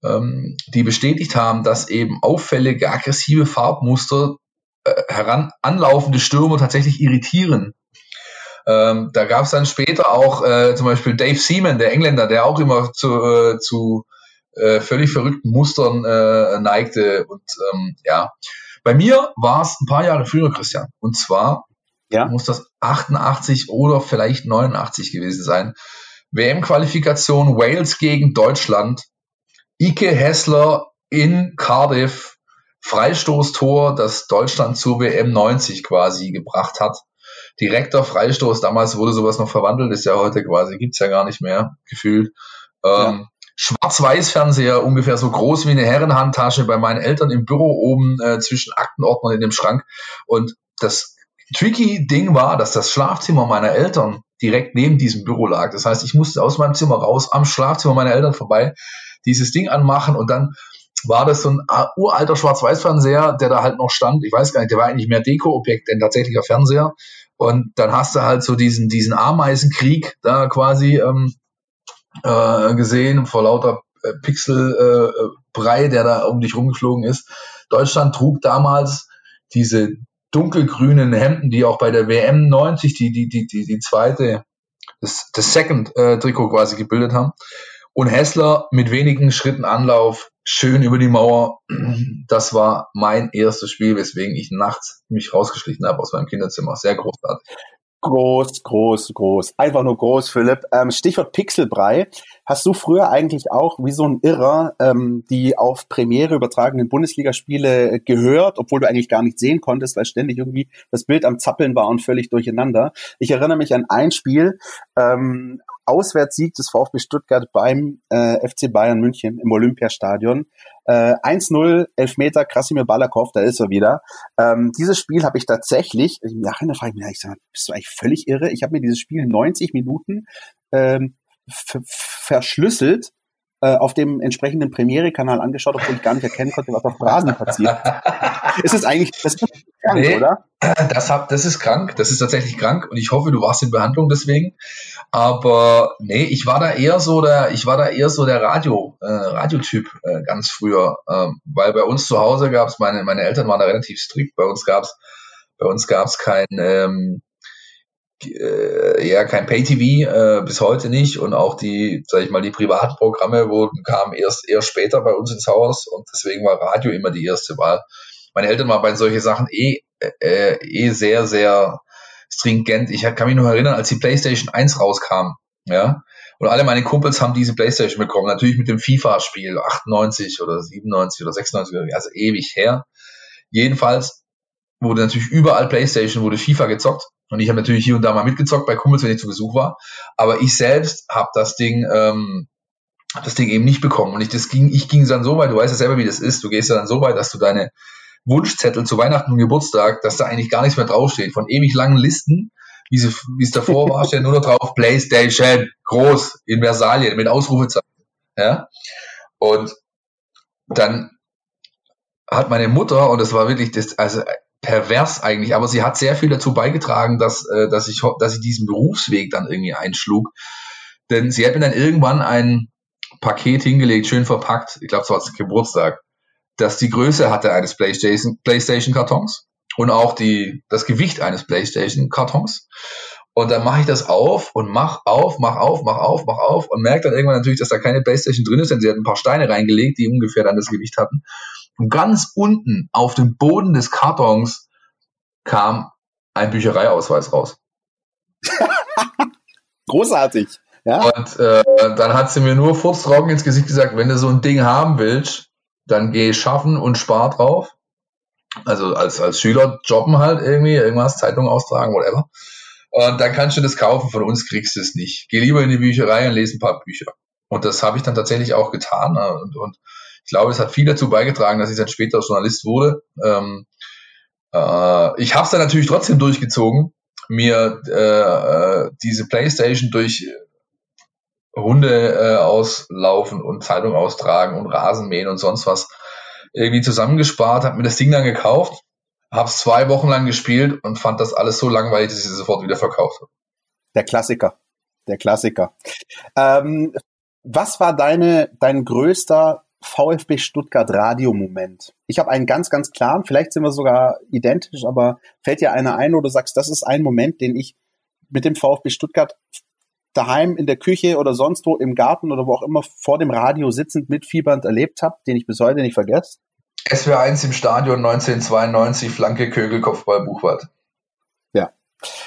ähm, die bestätigt haben, dass eben auffällige aggressive Farbmuster äh, heran anlaufende Stürmer tatsächlich irritieren. Ähm, da gab es dann später auch äh, zum Beispiel Dave Seaman, der Engländer, der auch immer zu, äh, zu äh, völlig verrückten Mustern äh, neigte. Und ähm, ja, bei mir war es ein paar Jahre früher, Christian. Und zwar ja. muss das 88 oder vielleicht 89 gewesen sein. WM-Qualifikation Wales gegen Deutschland. Ike Hessler in Cardiff. Freistoßtor, das Deutschland zur WM 90 quasi gebracht hat. Direkter Freistoß, damals wurde sowas noch verwandelt, ist ja heute quasi, gibt's ja gar nicht mehr, gefühlt. Ähm, Schwarz-Weiß-Fernseher, ungefähr so groß wie eine Herrenhandtasche bei meinen Eltern im Büro oben äh, zwischen Aktenordnern in dem Schrank. Und das tricky Ding war, dass das Schlafzimmer meiner Eltern direkt neben diesem Büro lag. Das heißt, ich musste aus meinem Zimmer raus, am Schlafzimmer meiner Eltern vorbei, dieses Ding anmachen und dann war das so ein uralter Schwarz-Weiß-Fernseher, der da halt noch stand. Ich weiß gar nicht, der war eigentlich mehr Deko-Objekt, denn tatsächlicher Fernseher. Und dann hast du halt so diesen, diesen Ameisenkrieg da quasi ähm, äh, gesehen vor lauter äh, Pixelbrei, äh, der da um dich rumgeflogen ist. Deutschland trug damals diese dunkelgrünen Hemden, die auch bei der WM 90 die, die, die, die, die zweite, das, das Second äh, Trikot quasi gebildet haben. Und Hessler mit wenigen Schritten Anlauf schön über die Mauer. Das war mein erstes Spiel, weswegen ich nachts mich rausgeschlichen habe aus meinem Kinderzimmer. Sehr großartig. Groß, groß, groß. Einfach nur groß, Philipp. Ähm, Stichwort Pixelbrei. Hast du früher eigentlich auch wie so ein Irrer ähm, die auf Premiere übertragenen Bundesligaspiele gehört, obwohl du eigentlich gar nicht sehen konntest, weil ständig irgendwie das Bild am Zappeln war und völlig durcheinander? Ich erinnere mich an ein Spiel, ähm, Auswärtssieg des VfB Stuttgart beim äh, FC Bayern München im Olympiastadion. Äh, 1-0, Elfmeter, Krasimir Balakov, da ist er wieder. Ähm, dieses Spiel habe ich tatsächlich, im Nachhinein frage ich mich, ich sag, bist du eigentlich völlig irre? Ich habe mir dieses Spiel 90 Minuten ähm, verschlüsselt äh, auf dem entsprechenden Premiere-Kanal angeschaut, obwohl ich gar nicht erkennen konnte, was auf Rasen passiert. ist es eigentlich, das ist krank, nee, oder? Das, hab, das ist krank, das ist tatsächlich krank und ich hoffe, du warst in Behandlung deswegen. Aber nee, ich war da eher so der, ich war da eher so der Radio, äh, Radiotyp äh, ganz früher, ähm, weil bei uns zu Hause gab es, meine, meine Eltern waren da relativ strikt, bei uns gab es bei uns gab es kein ähm, äh, ja kein Pay-TV äh, bis heute nicht und auch die, sag ich mal, die privaten Programme wurden kamen erst eher später bei uns ins Haus und deswegen war Radio immer die erste Wahl. Meine Eltern waren bei solchen Sachen eh äh, eh sehr sehr stringent. Ich kann mich noch erinnern, als die PlayStation 1 rauskam, ja, und alle meine Kumpels haben diese PlayStation bekommen, natürlich mit dem FIFA-Spiel 98 oder 97 oder 96, also ewig her. Jedenfalls wurde natürlich überall PlayStation, wurde FIFA gezockt und ich habe natürlich hier und da mal mitgezockt bei Kumpels, wenn ich zu Besuch war. Aber ich selbst habe das Ding, ähm, hab das Ding eben nicht bekommen. Und ich, das ging, ich ging dann so weit, du weißt ja selber, wie das ist. Du gehst ja dann so weit, dass du deine Wunschzettel zu Weihnachten und Geburtstag, dass da eigentlich gar nichts mehr draufsteht. Von ewig langen Listen, wie, es davor war, steht nur noch drauf PlayStation, groß, in Versalien, mit Ausrufezeichen. Ja? Und dann hat meine Mutter, und das war wirklich das, also pervers eigentlich, aber sie hat sehr viel dazu beigetragen, dass, äh, dass, ich, dass ich diesen Berufsweg dann irgendwie einschlug. Denn sie hat mir dann irgendwann ein Paket hingelegt, schön verpackt, ich glaube, es war Geburtstag, das die Größe hatte eines PlayStation, PlayStation Kartons und auch die, das Gewicht eines PlayStation Kartons. Und dann mache ich das auf und mach auf, mach auf, mach auf, mach auf und merke dann irgendwann natürlich, dass da keine Playstation drin ist, denn sie hat ein paar Steine reingelegt, die ungefähr dann das Gewicht hatten. Und ganz unten auf dem Boden des Kartons kam ein Büchereiausweis raus. Großartig. Ja. Und äh, dann hat sie mir nur furztrocken ins Gesicht gesagt, wenn du so ein Ding haben willst, dann geh schaffen und spar drauf. Also als, als Schüler jobben halt irgendwie, irgendwas, Zeitung austragen, whatever. Und dann kannst du das kaufen, von uns kriegst du es nicht. Geh lieber in die Bücherei und lese ein paar Bücher. Und das habe ich dann tatsächlich auch getan. Ne? Und, und ich glaube, es hat viel dazu beigetragen, dass ich dann später Journalist wurde. Ähm, äh, ich habe es dann natürlich trotzdem durchgezogen, mir äh, äh, diese Playstation durch Hunde äh, auslaufen und Zeitung austragen und Rasenmähen und sonst was irgendwie zusammengespart, habe mir das Ding dann gekauft, habe es zwei Wochen lang gespielt und fand das alles so langweilig, dass ich es sofort wieder verkauft habe. Der Klassiker, der Klassiker. Ähm, was war deine dein größter VfB Stuttgart Radiomoment? Ich habe einen ganz, ganz klaren, vielleicht sind wir sogar identisch, aber fällt dir einer ein, wo du sagst, das ist ein Moment, den ich mit dem VfB Stuttgart daheim in der Küche oder sonst wo im Garten oder wo auch immer vor dem Radio sitzend mitfiebernd erlebt habe, den ich bis heute nicht vergesse? SWR 1 im Stadion 1992, Flanke Kögel, Kopfball Buchwald. Ja.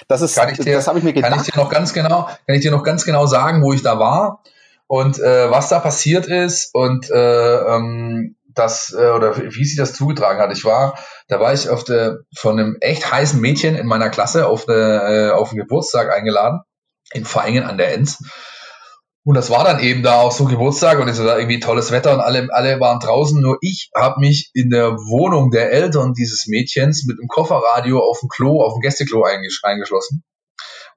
Das ist, dir, das habe ich mir gedacht. Kann ich dir noch ganz genau, kann ich dir noch ganz genau sagen, wo ich da war und äh, was da passiert ist und äh, ähm, das äh, oder wie sich das zugetragen hat. Ich war, da war ich auf der von einem echt heißen Mädchen in meiner Klasse auf eine, äh, auf einen Geburtstag eingeladen in Feingen an der Enz. Und das war dann eben da auch so Geburtstag und es war irgendwie tolles Wetter und alle, alle waren draußen. Nur ich habe mich in der Wohnung der Eltern dieses Mädchens mit einem Kofferradio auf dem Klo, auf dem Gästeklo eingeschlossen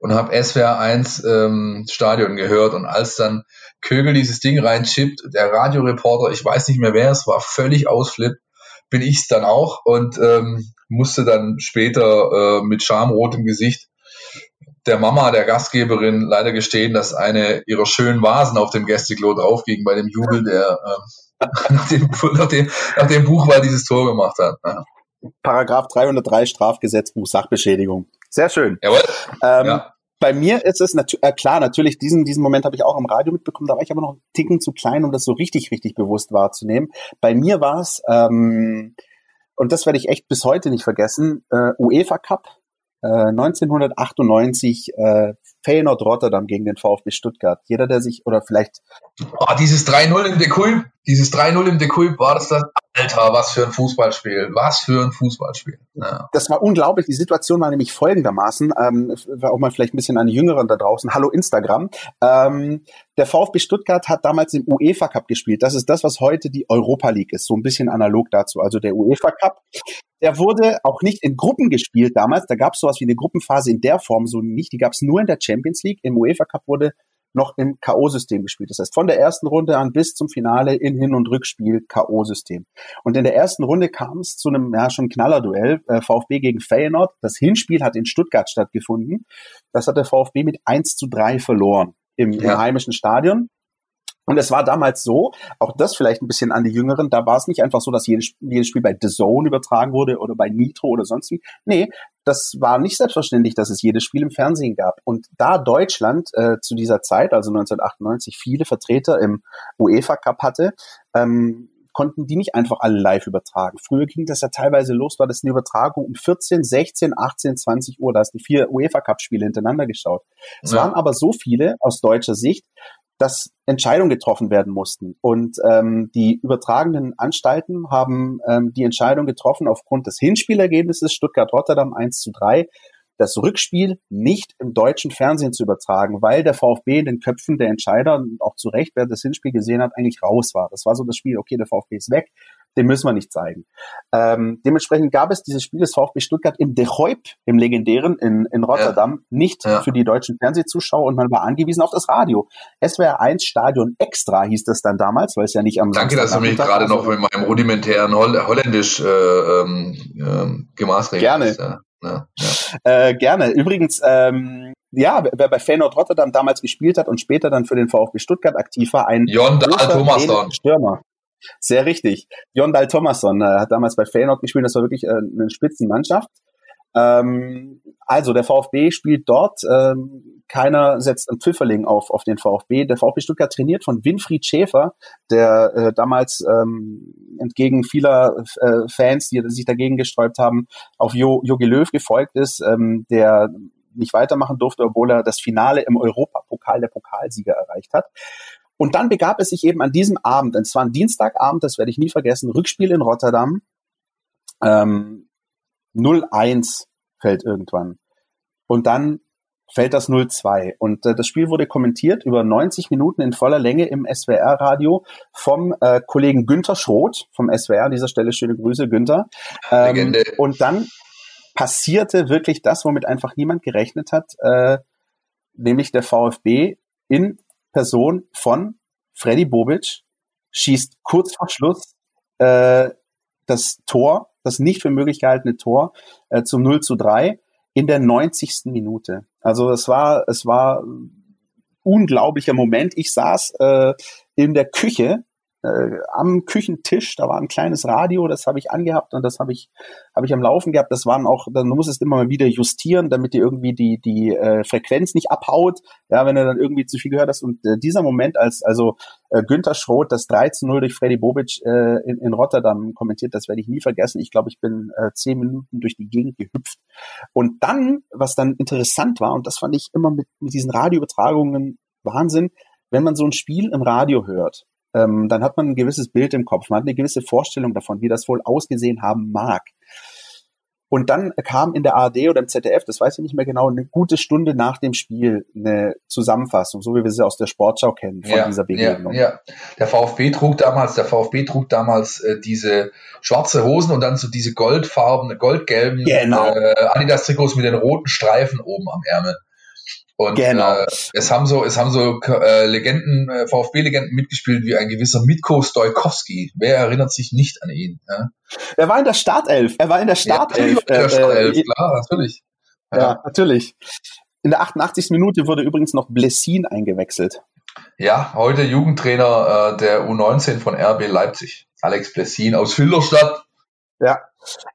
und habe SWR 1 ähm, Stadion gehört. Und als dann Kögel dieses Ding reinchippt, der Radioreporter, ich weiß nicht mehr wer es war, völlig ausflippt, bin ich's dann auch und ähm, musste dann später äh, mit schamrotem Gesicht der Mama, der Gastgeberin, leider gestehen, dass eine ihrer schönen Vasen auf dem Gästeklo draufging bei dem Jubel, der äh, nach, dem, nach, dem, nach dem Buch, weil dieses Tor gemacht hat. Ja. Paragraph 303 Strafgesetzbuch Sachbeschädigung. Sehr schön. Jawohl. Ähm, ja. Bei mir ist es natu äh, klar, natürlich, diesen, diesen Moment habe ich auch am Radio mitbekommen, da war ich aber noch einen Ticken zu klein, um das so richtig, richtig bewusst wahrzunehmen. Bei mir war es, ähm, und das werde ich echt bis heute nicht vergessen, äh, UEFA Cup 1998 äh, äh, Feyenoord Rotterdam gegen den VfB Stuttgart. Jeder, der sich, oder vielleicht. Oh, dieses 3-0 im Dekulp, dieses 3-0 im Dekulp, war das das? Alter, was für ein Fußballspiel. Was für ein Fußballspiel. Ja. Das war unglaublich. Die Situation war nämlich folgendermaßen, ähm, auch mal vielleicht ein bisschen an die Jüngeren da draußen. Hallo Instagram. Ähm, der VfB Stuttgart hat damals im UEFA Cup gespielt. Das ist das, was heute die Europa League ist. So ein bisschen analog dazu. Also der UEFA Cup der wurde auch nicht in Gruppen gespielt damals. Da gab es sowas wie eine Gruppenphase in der Form so nicht. Die gab es nur in der Champions League. Im UEFA Cup wurde noch im K.O.-System gespielt. Das heißt, von der ersten Runde an bis zum Finale in Hin- und Rückspiel K.O.-System. Und in der ersten Runde kam es zu einem ja schon Knallerduell, äh, VfB gegen Feyenoord. Das Hinspiel hat in Stuttgart stattgefunden. Das hat der VfB mit 1 zu 3 verloren im, ja. im heimischen Stadion. Und es war damals so, auch das vielleicht ein bisschen an die Jüngeren, da war es nicht einfach so, dass jedes, jedes Spiel bei The Zone übertragen wurde oder bei Nitro oder sonst wie. Nee, das war nicht selbstverständlich, dass es jedes Spiel im Fernsehen gab. Und da Deutschland äh, zu dieser Zeit, also 1998, viele Vertreter im UEFA Cup hatte, ähm, konnten die nicht einfach alle live übertragen. Früher ging das ja teilweise los, war das eine Übertragung um 14, 16, 18, 20 Uhr. Da hast du vier UEFA Cup Spiele hintereinander geschaut. Es ja. waren aber so viele aus deutscher Sicht, dass Entscheidungen getroffen werden mussten. Und ähm, die übertragenen Anstalten haben ähm, die Entscheidung getroffen aufgrund des Hinspielergebnisses Stuttgart-Rotterdam 1 zu 3, das Rückspiel nicht im deutschen Fernsehen zu übertragen, weil der VfB in den Köpfen der Entscheider, auch zu Recht, wer das Hinspiel gesehen hat, eigentlich raus war. Das war so das Spiel, okay, der VfB ist weg, den müssen wir nicht zeigen. Ähm, dementsprechend gab es dieses Spiel des VfB Stuttgart im De Hoip, im legendären in, in Rotterdam, ja. nicht ja. für die deutschen Fernsehzuschauer und man war angewiesen auf das Radio. SWR 1 Stadion Extra hieß das dann damals, weil es ja nicht am Danke, dass du mich gerade noch mit meinem rudimentären Holl Holländisch äh, ähm, äh, gemaßregelt Gerne. Ist, ja. Ja, ja. Äh, gerne. Übrigens, ähm, ja, wer bei Feyenoord Rotterdam damals gespielt hat und später dann für den VfB Stuttgart aktiv war, ein Jon Dahl Thomasson. Stürmer. Sehr richtig. Jon Dahl Thomasson äh, hat damals bei Feyenoord gespielt. Das war wirklich äh, eine Spitzenmannschaft. Ähm, also der VfB spielt dort. Ähm, keiner setzt einen Pfifferling auf auf den VfB. Der VfB Stuttgart trainiert von Winfried Schäfer, der äh, damals ähm, entgegen vieler äh, Fans, die sich dagegen gesträubt haben, auf jo Jogi Löw gefolgt ist, ähm, der nicht weitermachen durfte, obwohl er das Finale im Europapokal der Pokalsieger erreicht hat. Und dann begab es sich eben an diesem Abend, es war ein Dienstagabend, das werde ich nie vergessen, Rückspiel in Rotterdam. Ähm, 0-1 fällt irgendwann. Und dann fällt das 0-2. Und äh, das Spiel wurde kommentiert über 90 Minuten in voller Länge im SWR-Radio vom äh, Kollegen Günther Schroth vom SWR. An dieser Stelle schöne Grüße, Günther. Ähm, und dann passierte wirklich das, womit einfach niemand gerechnet hat, äh, nämlich der VfB in Person von Freddy Bobic schießt kurz vor Schluss äh, das Tor, das nicht für möglich gehaltene Tor äh, zum 0 zu 3 in der 90. Minute. Also es war, es war unglaublicher Moment. Ich saß äh, in der Küche äh, am Küchentisch, da war ein kleines Radio, das habe ich angehabt und das habe ich habe ich am Laufen gehabt. Das waren auch, dann muss es immer mal wieder justieren, damit dir irgendwie die die äh, Frequenz nicht abhaut, ja, wenn du dann irgendwie zu viel gehört hast. Und äh, dieser Moment, als also äh, Günther Schroth das 3 zu 0 durch Freddy Bobic äh, in, in Rotterdam kommentiert, das werde ich nie vergessen. Ich glaube, ich bin äh, zehn Minuten durch die Gegend gehüpft. Und dann, was dann interessant war, und das fand ich immer mit, mit diesen Radioübertragungen Wahnsinn, wenn man so ein Spiel im Radio hört, ähm, dann hat man ein gewisses Bild im Kopf, man hat eine gewisse Vorstellung davon, wie das wohl ausgesehen haben mag. Und dann kam in der ARD oder im ZDF, das weiß ich nicht mehr genau, eine gute Stunde nach dem Spiel eine Zusammenfassung, so wie wir sie aus der Sportschau kennen von ja, dieser Begegnung. Ja, ja, der VfB trug damals, der VfB trug damals äh, diese schwarze Hosen und dann so diese goldfarbene, goldgelben genau. äh, Adidas-Trikots mit den roten Streifen oben am Ärmel. Und genau. äh, es haben so, es haben so äh, Legenden, äh, VfB-Legenden mitgespielt wie ein gewisser Mitko Stojkowski. Wer erinnert sich nicht an ihn? Ja? Er war in der Startelf. Er war in der Startelf. Ja, in der Startelf, äh, klar, natürlich. Ja. ja, natürlich. In der 88. Minute wurde übrigens noch Blessin eingewechselt. Ja, heute Jugendtrainer äh, der U19 von RB Leipzig. Alex Blessin aus Filderstadt. Ja,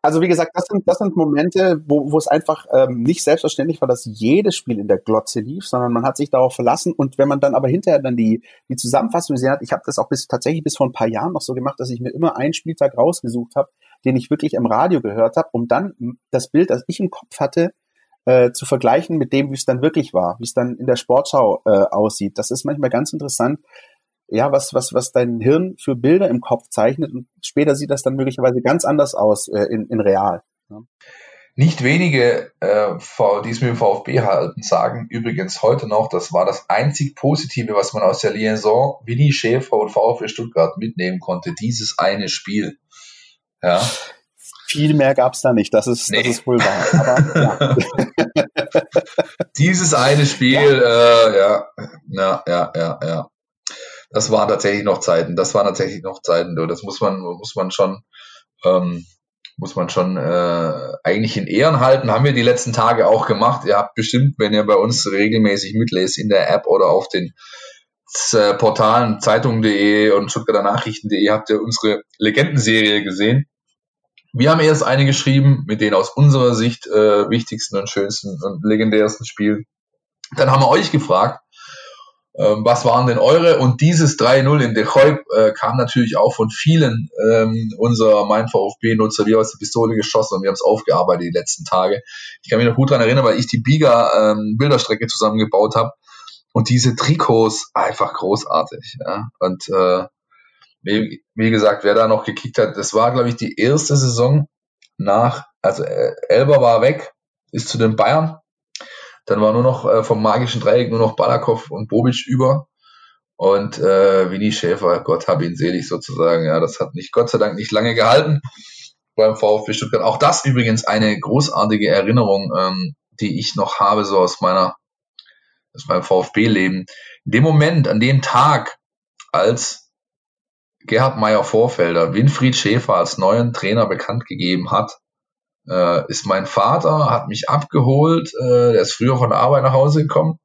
also wie gesagt, das sind, das sind Momente, wo, wo es einfach ähm, nicht selbstverständlich war, dass jedes Spiel in der Glotze lief, sondern man hat sich darauf verlassen. Und wenn man dann aber hinterher dann die, die Zusammenfassung gesehen hat, ich habe das auch bis tatsächlich bis vor ein paar Jahren noch so gemacht, dass ich mir immer einen Spieltag rausgesucht habe, den ich wirklich im Radio gehört habe, um dann das Bild, das ich im Kopf hatte, äh, zu vergleichen mit dem, wie es dann wirklich war, wie es dann in der Sportschau äh, aussieht. Das ist manchmal ganz interessant, ja, was, was, was dein Hirn für Bilder im Kopf zeichnet und später sieht das dann möglicherweise ganz anders aus äh, in, in real. Ja. Nicht wenige, äh, die es mit dem VfB halten, sagen übrigens heute noch, das war das einzig Positive, was man aus der Liaison Winnie Schäfer und VfB Stuttgart mitnehmen konnte, dieses eine Spiel. Ja. Viel mehr gab's da nicht, das ist, nee. das ist wohl wahr. Aber, ja. dieses eine Spiel, ja. Äh, ja, ja, ja, ja, ja das waren tatsächlich noch Zeiten. Das waren tatsächlich noch Zeiten. Das muss man, muss man schon, ähm, muss man schon äh, eigentlich in Ehren halten. Haben wir die letzten Tage auch gemacht. Ihr habt bestimmt, wenn ihr bei uns regelmäßig mitlest in der App oder auf den äh, Portalen Zeitung.de und Stuttgarter Nachrichten.de habt ihr unsere Legendenserie gesehen. Wir haben erst eine geschrieben mit den aus unserer Sicht äh, wichtigsten und schönsten und legendärsten Spielen. Dann haben wir euch gefragt, ähm, was waren denn eure? Und dieses 3-0 in De Choip äh, kam natürlich auch von vielen ähm, unserer Mein VfB-Nutzer wie aus der Pistole geschossen und wir haben es aufgearbeitet die letzten Tage. Ich kann mich noch gut daran erinnern, weil ich die Biga ähm, zusammengebaut habe und diese Trikots einfach großartig. Ja? Und äh, wie, wie gesagt, wer da noch gekickt hat, das war, glaube ich, die erste Saison nach, also äh, Elber war weg, ist zu den Bayern dann war nur noch äh, vom magischen Dreieck nur noch Balakow und Bobic über. Und äh, Winnie Schäfer, Gott hab ihn selig sozusagen. Ja, das hat nicht, Gott sei Dank nicht lange gehalten beim VfB Stuttgart. Auch das übrigens eine großartige Erinnerung, ähm, die ich noch habe, so aus meiner, aus meinem VfB-Leben. In dem Moment, an dem Tag, als Gerhard Meyer Vorfelder Winfried Schäfer als neuen Trainer bekannt gegeben hat, äh, ist mein Vater, hat mich abgeholt, äh, der ist früher von der Arbeit nach Hause gekommen,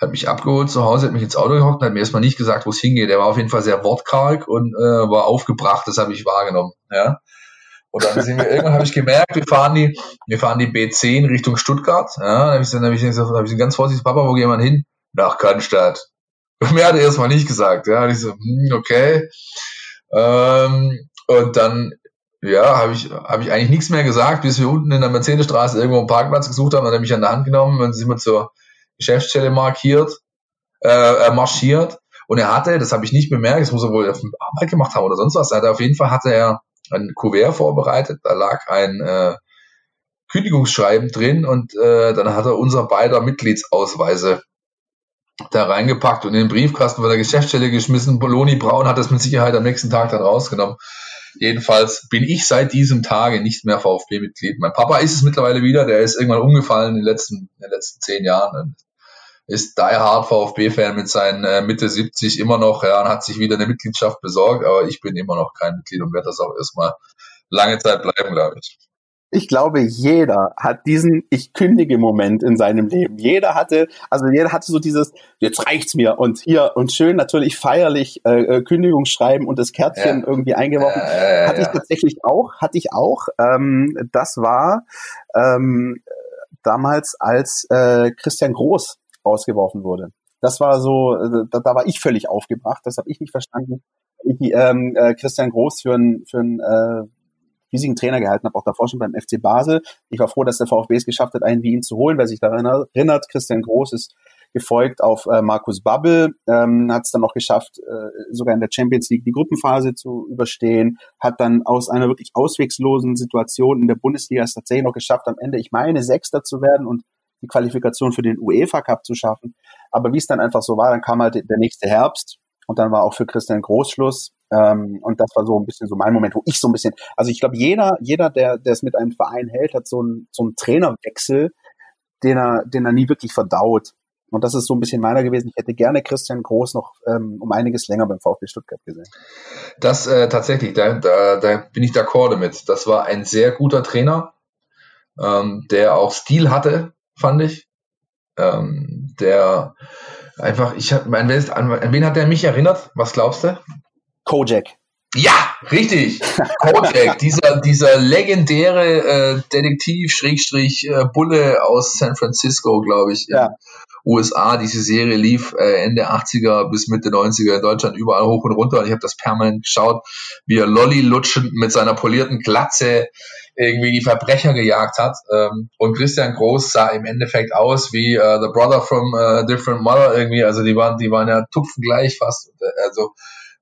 hat mich abgeholt zu Hause, hat mich ins Auto gehockt, hat mir erstmal nicht gesagt, wo es hingeht. Der war auf jeden Fall sehr wortkarg und äh, war aufgebracht, das habe ich wahrgenommen. Ja. Und dann sind wir, irgendwann habe ich gemerkt, wir fahren die, wir fahren die B10 Richtung Stuttgart. Ja, dann habe ich dann habe ich gesagt, habe ich ganz vorsichtig, Papa, wo gehen wir hin? Nach Cannstatt. Und mir hat er erstmal nicht gesagt. Ja, und ich so, hm, okay. Ähm, und dann ja, habe ich, hab ich eigentlich nichts mehr gesagt, bis wir unten in der Mercedesstraße irgendwo einen Parkplatz gesucht haben, dann hat er mich an der Hand genommen und sind wir zur Geschäftsstelle markiert, äh, marschiert. Und er hatte, das habe ich nicht bemerkt, das muss er wohl auf dem Arbeit gemacht haben oder sonst was, er hatte auf jeden Fall hatte er ein Kuvert vorbereitet, da lag ein äh, Kündigungsschreiben drin und äh, dann hat er unser beider Mitgliedsausweise da reingepackt und in den Briefkasten von der Geschäftsstelle geschmissen. Boloni Braun hat das mit Sicherheit am nächsten Tag dann rausgenommen. Jedenfalls bin ich seit diesem Tage nicht mehr VfB-Mitglied. Mein Papa ist es mittlerweile wieder, der ist irgendwann umgefallen in den letzten, in den letzten zehn Jahren und ist die hard VfB-Fan mit seinen äh, Mitte 70 immer noch, ja, und hat sich wieder eine Mitgliedschaft besorgt, aber ich bin immer noch kein Mitglied und werde das auch erstmal lange Zeit bleiben, glaube ich. Ich glaube, jeder hat diesen Ich kündige Moment in seinem Leben. Jeder hatte, also jeder hatte so dieses, jetzt reicht's mir und hier und schön natürlich feierlich äh, äh Kündigung schreiben und das Kärtchen ja. irgendwie eingeworfen. Äh, hatte ich tatsächlich auch, hatte ich auch. Ähm, das war ähm, damals, als äh, Christian Groß rausgeworfen wurde. Das war so, da, da war ich völlig aufgebracht, das habe ich nicht verstanden. Ich, ähm, äh, Christian Groß für ein, für ein äh, riesigen Trainer gehalten habe, auch davor schon beim FC Basel. Ich war froh, dass der VfB es geschafft hat, einen wie ihn zu holen, wer sich daran erinnert. Christian Groß ist gefolgt auf äh, Markus Babbel, ähm, hat es dann noch geschafft, äh, sogar in der Champions League die Gruppenphase zu überstehen, hat dann aus einer wirklich auswegslosen Situation in der Bundesliga es tatsächlich noch geschafft, am Ende, ich meine, Sechster zu werden und die Qualifikation für den UEFA Cup zu schaffen. Aber wie es dann einfach so war, dann kam halt der nächste Herbst und dann war auch für Christian Großschluss. Ähm, und das war so ein bisschen so mein Moment, wo ich so ein bisschen, also ich glaube, jeder, jeder, der, der es mit einem Verein hält, hat so einen, so einen Trainerwechsel, den er, den er nie wirklich verdaut. Und das ist so ein bisschen meiner gewesen. Ich hätte gerne Christian Groß noch ähm, um einiges länger beim VfB Stuttgart gesehen. Das äh, tatsächlich, da, da, da bin ich d'accord damit. Das war ein sehr guter Trainer, ähm, der auch Stil hatte, fand ich. Ähm, der einfach, ich habe, an, an wen hat der mich erinnert? Was glaubst du? Kojak. Ja, richtig. Kojak, dieser, dieser legendäre äh, Detektiv, Schrägstrich, äh, Bulle aus San Francisco, glaube ich, ja. USA. Diese Serie lief äh, Ende 80er bis Mitte 90er in Deutschland überall hoch und runter. Und ich habe das permanent geschaut, wie er Lolli lutschend mit seiner polierten Glatze irgendwie die Verbrecher gejagt hat. Ähm, und Christian Groß sah im Endeffekt aus wie äh, The Brother from a Different Mother irgendwie. Also die waren, die waren ja tupfengleich fast. Also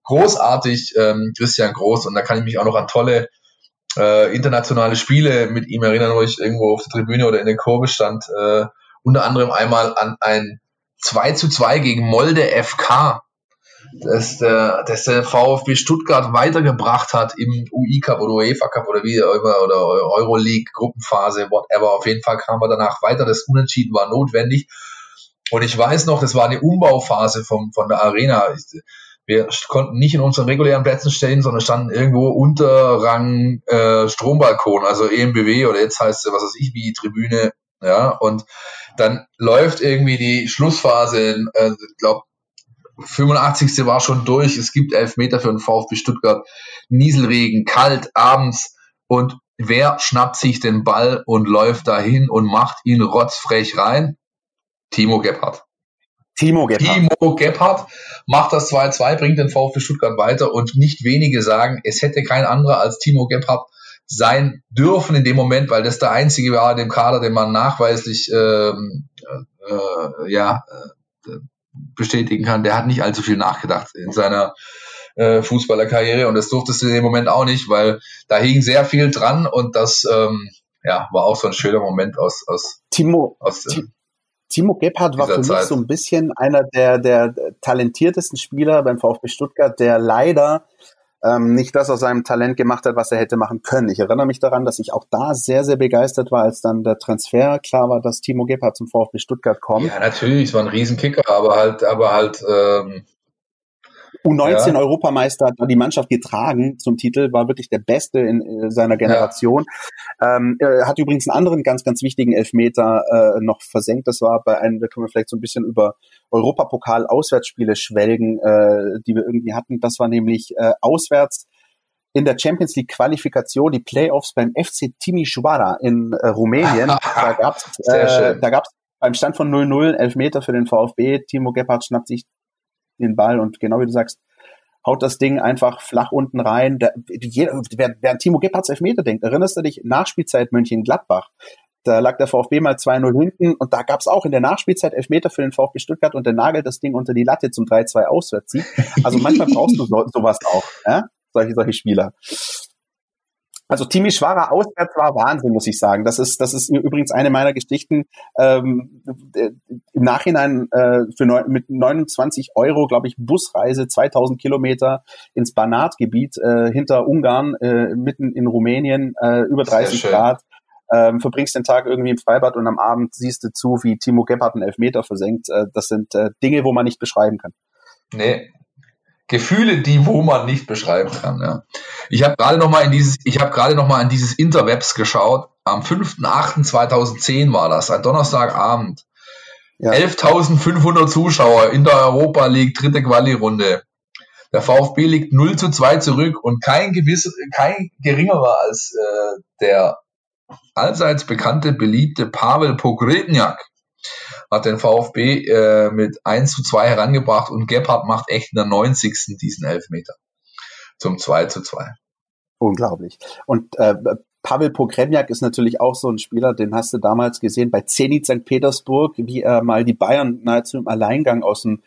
großartig, ähm, Christian Groß. Und da kann ich mich auch noch an tolle äh, internationale Spiele mit ihm erinnern, wo ich irgendwo auf der Tribüne oder in der Kurve stand. Äh, unter anderem einmal an ein 2 zu 2 gegen Molde FK, das der, das der VfB Stuttgart weitergebracht hat im UI Cup oder UEFA Cup oder wie immer oder Euroleague Gruppenphase, whatever. Auf jeden Fall kam er danach weiter. Das Unentschieden war notwendig. Und ich weiß noch, das war eine Umbauphase vom, von der Arena. Wir konnten nicht in unseren regulären Plätzen stehen, sondern standen irgendwo unter Rang äh, Strombalkon, also EMBW oder jetzt heißt es, was weiß ich, wie Tribüne. Ja, und dann läuft irgendwie die Schlussphase, äh, glaube, 85. war schon durch. Es gibt elf Meter für den VfB Stuttgart. Nieselregen, kalt, abends. Und wer schnappt sich den Ball und läuft dahin und macht ihn rotzfrech rein? Timo Gebhardt. Timo Gebhardt. Timo Gebhardt macht das 2-2, bringt den VfB Stuttgart weiter und nicht wenige sagen, es hätte kein anderer als Timo Gebhardt sein dürfen in dem Moment, weil das der einzige war in dem Kader, den man nachweislich ähm, äh, ja äh, bestätigen kann. Der hat nicht allzu viel nachgedacht in seiner äh, Fußballerkarriere und das durftest du in dem Moment auch nicht, weil da hing sehr viel dran und das ähm, ja war auch so ein schöner Moment aus aus Timo aus, äh, Timo Gebhardt war für Zeit. mich so ein bisschen einer der, der talentiertesten Spieler beim VfB Stuttgart, der leider ähm, nicht das aus seinem Talent gemacht hat, was er hätte machen können. Ich erinnere mich daran, dass ich auch da sehr, sehr begeistert war, als dann der Transfer klar war, dass Timo Gebhardt zum VfB Stuttgart kommt. Ja, natürlich, es war ein Riesenkicker, aber halt, aber halt ähm, U19 ja. Europameister hat die Mannschaft getragen zum Titel, war wirklich der Beste in äh, seiner Generation. Ja. Ähm, er hat übrigens einen anderen ganz, ganz wichtigen Elfmeter äh, noch versenkt. Das war bei einem, da können wir vielleicht so ein bisschen über Europapokal-Auswärtsspiele schwelgen, äh, die wir irgendwie hatten. Das war nämlich äh, auswärts in der Champions League Qualifikation die Playoffs beim FC Timișoara in äh, Rumänien. da gab's, äh, da gab's beim Stand von 0-0 Elfmeter für den VfB. Timo Gebhardt schnappt sich den Ball und genau wie du sagst, haut das Ding einfach flach unten rein. Der, jeder, wer, wer Timo Gebhardts Elfmeter denkt, erinnerst du dich, Nachspielzeit München-Gladbach. Da lag der VfB mal 2-0 hinten und da gab es auch in der Nachspielzeit Elfmeter für den VfB Stuttgart und der nagelt das Ding unter die Latte zum 3-2 Auswärtssieg. Also manchmal brauchst du so, sowas auch, ja? solche, solche Spieler. Also Timi Schwarer auswärts war Wahnsinn, muss ich sagen. Das ist, das ist übrigens eine meiner Geschichten. Ähm, Im Nachhinein äh, für neun, mit 29 Euro, glaube ich, Busreise 2000 Kilometer ins Banatgebiet äh, hinter Ungarn, äh, mitten in Rumänien, äh, über 30 Grad. Ähm, verbringst den Tag irgendwie im Freibad und am Abend siehst du zu, wie Timo Gebhardt einen Elfmeter versenkt. Äh, das sind äh, Dinge, wo man nicht beschreiben kann. Nee, Gefühle, die wo man nicht beschreiben kann. Ja. Ich habe gerade noch mal in dieses, ich habe gerade noch mal an dieses Interwebs geschaut, am 5.8.2010 war das, ein Donnerstagabend. Ja. 11.500 Zuschauer in der Europa League, dritte Quali-Runde. Der VfB liegt 0 zu 2 zurück und kein gewisser, kein geringerer als äh, der allseits bekannte, beliebte Pavel Pogredniak hat den VfB äh, mit 1 zu 2 herangebracht und Gebhardt macht echt in der 90. diesen Elfmeter zum 2 zu 2. Unglaublich. Und äh, Pavel Pogrebniak ist natürlich auch so ein Spieler, den hast du damals gesehen bei Zenit St. Petersburg, wie er mal die Bayern nahezu im Alleingang aus dem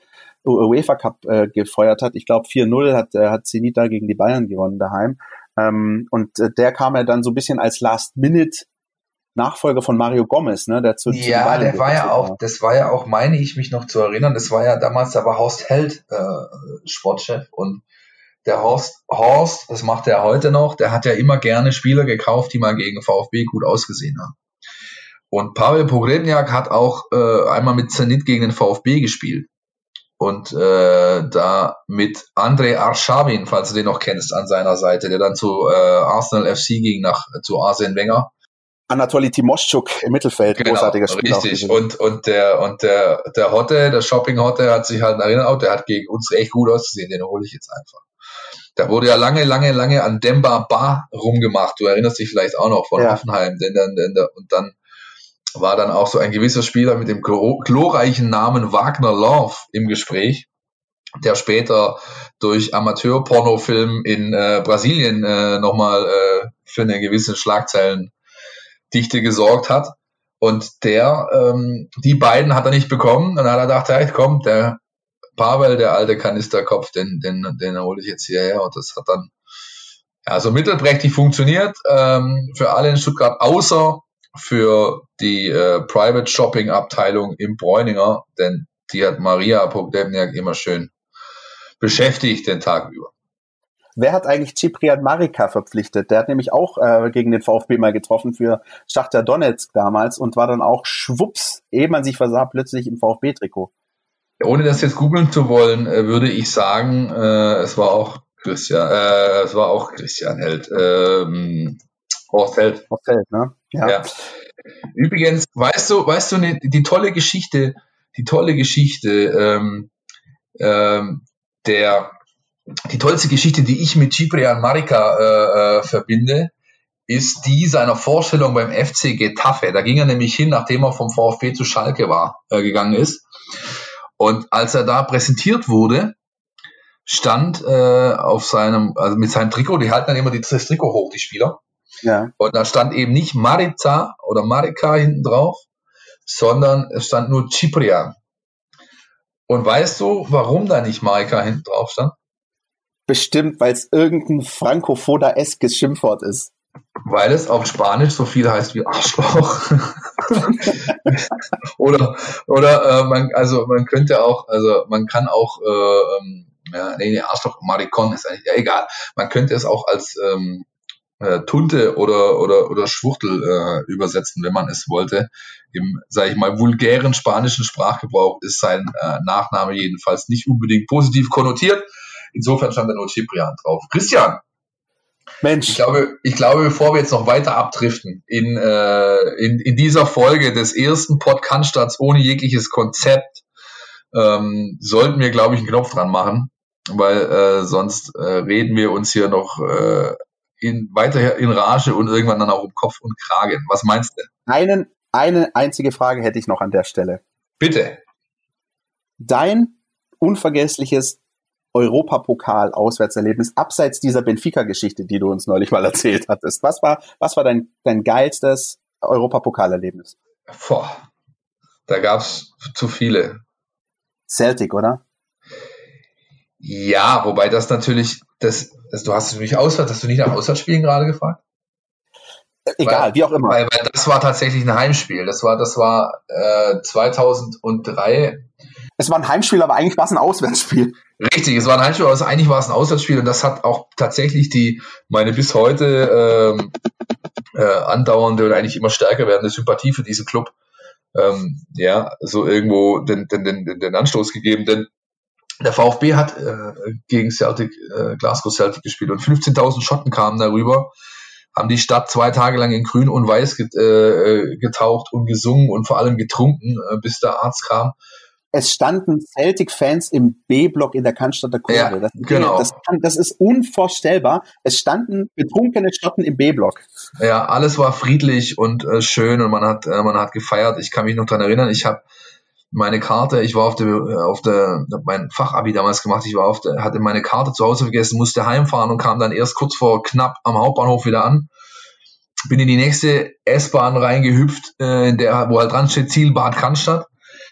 UEFA Cup äh, gefeuert hat. Ich glaube 4-0 hat, äh, hat Zenit da gegen die Bayern gewonnen daheim. Ähm, und äh, der kam ja dann so ein bisschen als Last-Minute Nachfolger von Mario Gomez, ne, der zu, Ja, zu der war ja auch, das war ja auch, meine ich mich noch zu erinnern, das war ja damals, da war Horst Held äh, Sportchef und der Horst, Horst, das macht er heute noch, der hat ja immer gerne Spieler gekauft, die mal gegen VfB gut ausgesehen haben. Und Pavel Pogrebniak hat auch äh, einmal mit Zenit gegen den VfB gespielt. Und äh, da mit Andrei Arshavin, falls du den noch kennst, an seiner Seite, der dann zu äh, Arsenal FC ging, nach zu Arsene Wenger. Anatoly Timoschuk im Mittelfeld, genau, großartiger Spieler. Richtig, und, und der, und der, der Hotte, der Shopping Hotte hat sich halt erinnert, der hat gegen uns echt gut ausgesehen, den hole ich jetzt einfach. Da wurde ja lange, lange, lange an Demba Ba rumgemacht. Du erinnerst dich vielleicht auch noch von ja. Hoffenheim, denn dann, denn, und dann war dann auch so ein gewisser Spieler mit dem glorreichen Namen Wagner Love im Gespräch, der später durch Amateurpornofilm in äh, Brasilien äh, nochmal äh, für eine gewisse Schlagzeilen Dichte gesorgt hat. Und der, ähm, die beiden hat er nicht bekommen. Dann hat er gedacht, hey, komm, der Pavel, der alte Kanisterkopf, den, den, den hole ich jetzt hierher. Und das hat dann ja, so mittelprächtig funktioniert ähm, für alle in Stuttgart, außer für die äh, Private Shopping Abteilung im Bräuninger, denn die hat Maria Pogdemniak immer schön beschäftigt den Tag über. Wer hat eigentlich Ciprian Marika verpflichtet? Der hat nämlich auch äh, gegen den VfB mal getroffen für Schachter Donetsk damals und war dann auch schwupps, ehe man sich versah, plötzlich im VfB-Trikot. Ohne das jetzt googeln zu wollen, äh, würde ich sagen, äh, es war auch Christian, äh, es war auch Christian Held. Ähm, Horst Held. Horst Held, ne? Ja. ja. Übrigens, weißt du, weißt du, ne, die tolle Geschichte, die tolle Geschichte ähm, ähm, der die tollste Geschichte, die ich mit Ciprian Marika äh, äh, verbinde, ist die seiner Vorstellung beim FC Getafe. Da ging er nämlich hin, nachdem er vom VfB zu Schalke war, äh, gegangen ist. Und als er da präsentiert wurde, stand äh, auf seinem, also mit seinem Trikot, die halten dann immer das Trikot hoch, die Spieler. Ja. Und da stand eben nicht Marica oder Marika hinten drauf, sondern es stand nur Ciprian. Und weißt du, warum da nicht Marika hinten drauf stand? Bestimmt, weil es irgendein Frankofoda-eskes Schimpfwort ist. Weil es auf Spanisch so viel heißt wie Arschloch. oder oder äh, man, also man könnte auch, also man kann auch, äh, ähm, ja, nee, nee, Arschloch, Marikon ist eigentlich, ja egal. Man könnte es auch als ähm, äh, Tunte oder, oder, oder Schwuchtel äh, übersetzen, wenn man es wollte. Im, sage ich mal, vulgären spanischen Sprachgebrauch ist sein äh, Nachname jedenfalls nicht unbedingt positiv konnotiert. Insofern stand da nur Ciprian drauf. Christian, Mensch. Ich glaube, ich glaube, bevor wir jetzt noch weiter abdriften in, äh, in, in dieser Folge des ersten Podcaststarts ohne jegliches Konzept, ähm, sollten wir, glaube ich, einen Knopf dran machen, weil äh, sonst äh, reden wir uns hier noch äh, in, weiter in Rage und irgendwann dann auch um Kopf und Kragen. Was meinst du? Einen, eine einzige Frage hätte ich noch an der Stelle. Bitte. Dein unvergessliches Europapokal-Auswärtserlebnis abseits dieser Benfica-Geschichte, die du uns neulich mal erzählt hattest? Was war, was war dein, dein geilstes Europapokalerlebnis? Boah, da gab's zu viele. Celtic, oder? Ja, wobei das natürlich, das, das du hast mich auswärts, hast du nicht nach Auswärtsspielen gerade gefragt? Egal, weil, wie auch immer. Weil, weil das war tatsächlich ein Heimspiel. Das war, das war äh, 2003 es war ein Heimspiel, aber eigentlich war es ein Auswärtsspiel. Richtig, es war ein Heimspiel, aber eigentlich war es ein Auswärtsspiel und das hat auch tatsächlich die, meine bis heute ähm, äh, andauernde und eigentlich immer stärker werdende Sympathie für diesen Club, ähm, ja, so irgendwo den, den, den, den Anstoß gegeben, denn der VfB hat äh, gegen Celtic, äh, Glasgow Celtic gespielt und 15.000 Schotten kamen darüber haben die Stadt zwei Tage lang in Grün und Weiß get, äh, getaucht und gesungen und vor allem getrunken, äh, bis der Arzt kam. Es standen Celtic-Fans im B-Block in der Cannstatter Kurve. Ja, das, genau. das, das, ist unvorstellbar. Es standen betrunkene Schotten im B-Block. Ja, alles war friedlich und äh, schön und man hat, äh, man hat gefeiert. Ich kann mich noch dran erinnern, ich habe meine Karte, ich war auf der, auf der, mein Fachabi damals gemacht, ich war auf der, hatte meine Karte zu Hause vergessen, musste heimfahren und kam dann erst kurz vor knapp am Hauptbahnhof wieder an. Bin in die nächste S-Bahn reingehüpft, äh, in der, wo halt dran steht, Ziel Bad Cannstatt.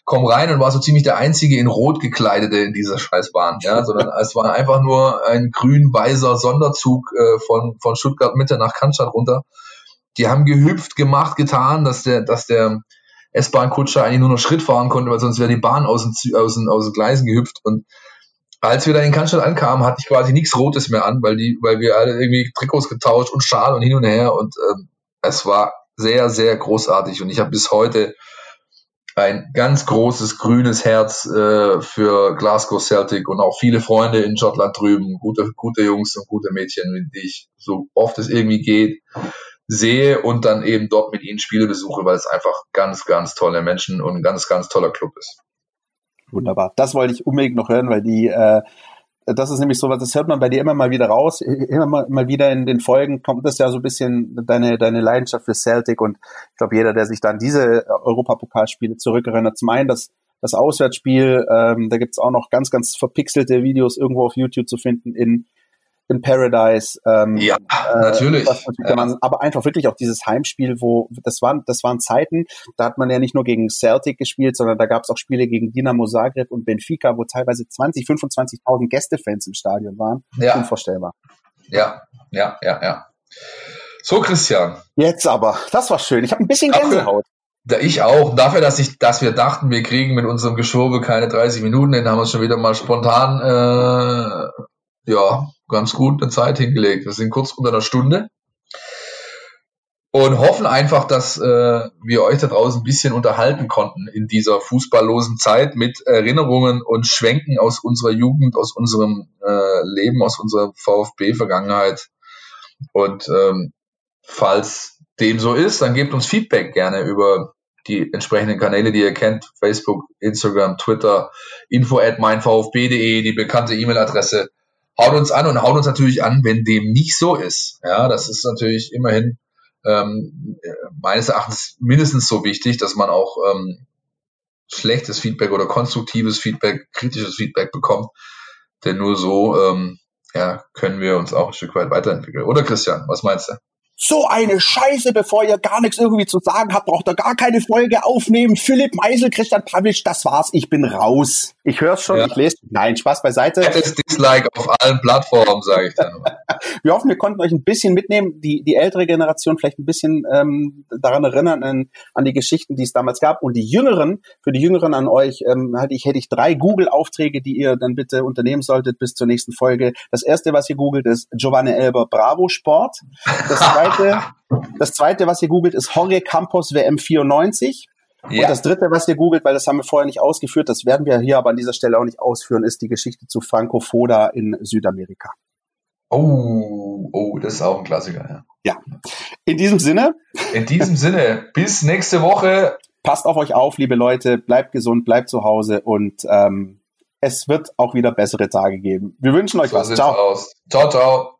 Komm rein und war so ziemlich der einzige in Rot gekleidete in dieser Scheißbahn, ja, sondern es war einfach nur ein grün-weißer Sonderzug äh, von, von Stuttgart Mitte nach Cannstatt runter. Die haben gehüpft, gemacht, getan, dass der, dass der, S-Bahn-Kutscher eigentlich nur noch Schritt fahren konnte, weil sonst wäre die Bahn aus den, aus, den, aus den Gleisen gehüpft. Und als wir da in Cannstatt ankamen, hatte ich quasi nichts Rotes mehr an, weil die, weil wir alle irgendwie Trikots getauscht und Schal und hin und her. Und ähm, es war sehr, sehr großartig. Und ich habe bis heute ein ganz großes grünes Herz äh, für Glasgow Celtic und auch viele Freunde in Schottland drüben, gute, gute Jungs und gute Mädchen, die ich so oft es irgendwie geht sehe und dann eben dort mit ihnen Spiele besuche, weil es einfach ganz, ganz tolle Menschen und ein ganz, ganz toller Club ist. Wunderbar. Das wollte ich unbedingt noch hören, weil die, äh, das ist nämlich so was, das hört man bei dir immer mal wieder raus. Immer mal, mal wieder in den Folgen kommt das ja so ein bisschen deine, deine Leidenschaft für Celtic und ich glaube, jeder, der sich dann diese Europapokalspiele zurückerinnert, zum einen das, das Auswärtsspiel, ähm, da gibt's auch noch ganz, ganz verpixelte Videos irgendwo auf YouTube zu finden in in Paradise. Ähm, ja, äh, natürlich. Ja. Man, aber einfach wirklich auch dieses Heimspiel, wo das waren, das waren Zeiten, da hat man ja nicht nur gegen Celtic gespielt, sondern da gab es auch Spiele gegen Dinamo Zagreb und Benfica, wo teilweise 20, 25.000 Gästefans im Stadion waren. Ja. Unvorstellbar. Ja, ja, ja, ja. So, Christian. Jetzt aber, das war schön. Ich habe ein bisschen Gänsehaut. Ich auch. Dafür, dass ich, dass wir dachten, wir kriegen mit unserem Geschwurbel keine 30 Minuten, dann haben wir schon wieder mal spontan äh, ja, ganz gut eine Zeit hingelegt. Wir sind kurz unter einer Stunde und hoffen einfach, dass äh, wir euch da draußen ein bisschen unterhalten konnten in dieser fußballlosen Zeit mit Erinnerungen und Schwenken aus unserer Jugend, aus unserem äh, Leben, aus unserer VfB-Vergangenheit. Und ähm, falls dem so ist, dann gebt uns Feedback gerne über die entsprechenden Kanäle, die ihr kennt, Facebook, Instagram, Twitter, info at meinvfb.de, die bekannte E-Mail-Adresse haut uns an und haut uns natürlich an, wenn dem nicht so ist. Ja, das ist natürlich immerhin ähm, meines Erachtens mindestens so wichtig, dass man auch ähm, schlechtes Feedback oder konstruktives Feedback, kritisches Feedback bekommt. Denn nur so ähm, ja, können wir uns auch ein Stück weit weiterentwickeln. Oder Christian, was meinst du? So eine Scheiße, bevor ihr gar nichts irgendwie zu sagen habt, braucht ihr gar keine Folge aufnehmen. Philipp Meisel, Christian Pavlic, das war's, ich bin raus. Ich höre schon, ja. ich lese. Nein, Spaß beiseite. Fettes Dislike auf allen Plattformen, sage ich dann. wir hoffen, wir konnten euch ein bisschen mitnehmen, die, die ältere Generation vielleicht ein bisschen ähm, daran erinnern, an, an die Geschichten, die es damals gab. Und die Jüngeren, für die Jüngeren an euch, ähm, hätte ich, hätte ich drei Google-Aufträge, die ihr dann bitte unternehmen solltet bis zur nächsten Folge. Das erste, was ihr googelt, ist Giovanni Elber Bravo Sport. Das zweite, das zweite, was ihr googelt, ist Jorge Campos WM 94. Ja. Und das dritte, was ihr googelt, weil das haben wir vorher nicht ausgeführt, das werden wir hier aber an dieser Stelle auch nicht ausführen, ist die Geschichte zu Franco Foda in Südamerika. Oh, oh, das ist auch ein Klassiker, ja. Ja. In diesem Sinne. In diesem Sinne, bis nächste Woche. Passt auf euch auf, liebe Leute, bleibt gesund, bleibt zu Hause und ähm, es wird auch wieder bessere Tage geben. Wir wünschen euch so was. Ciao. Aus. Ciao, ciao.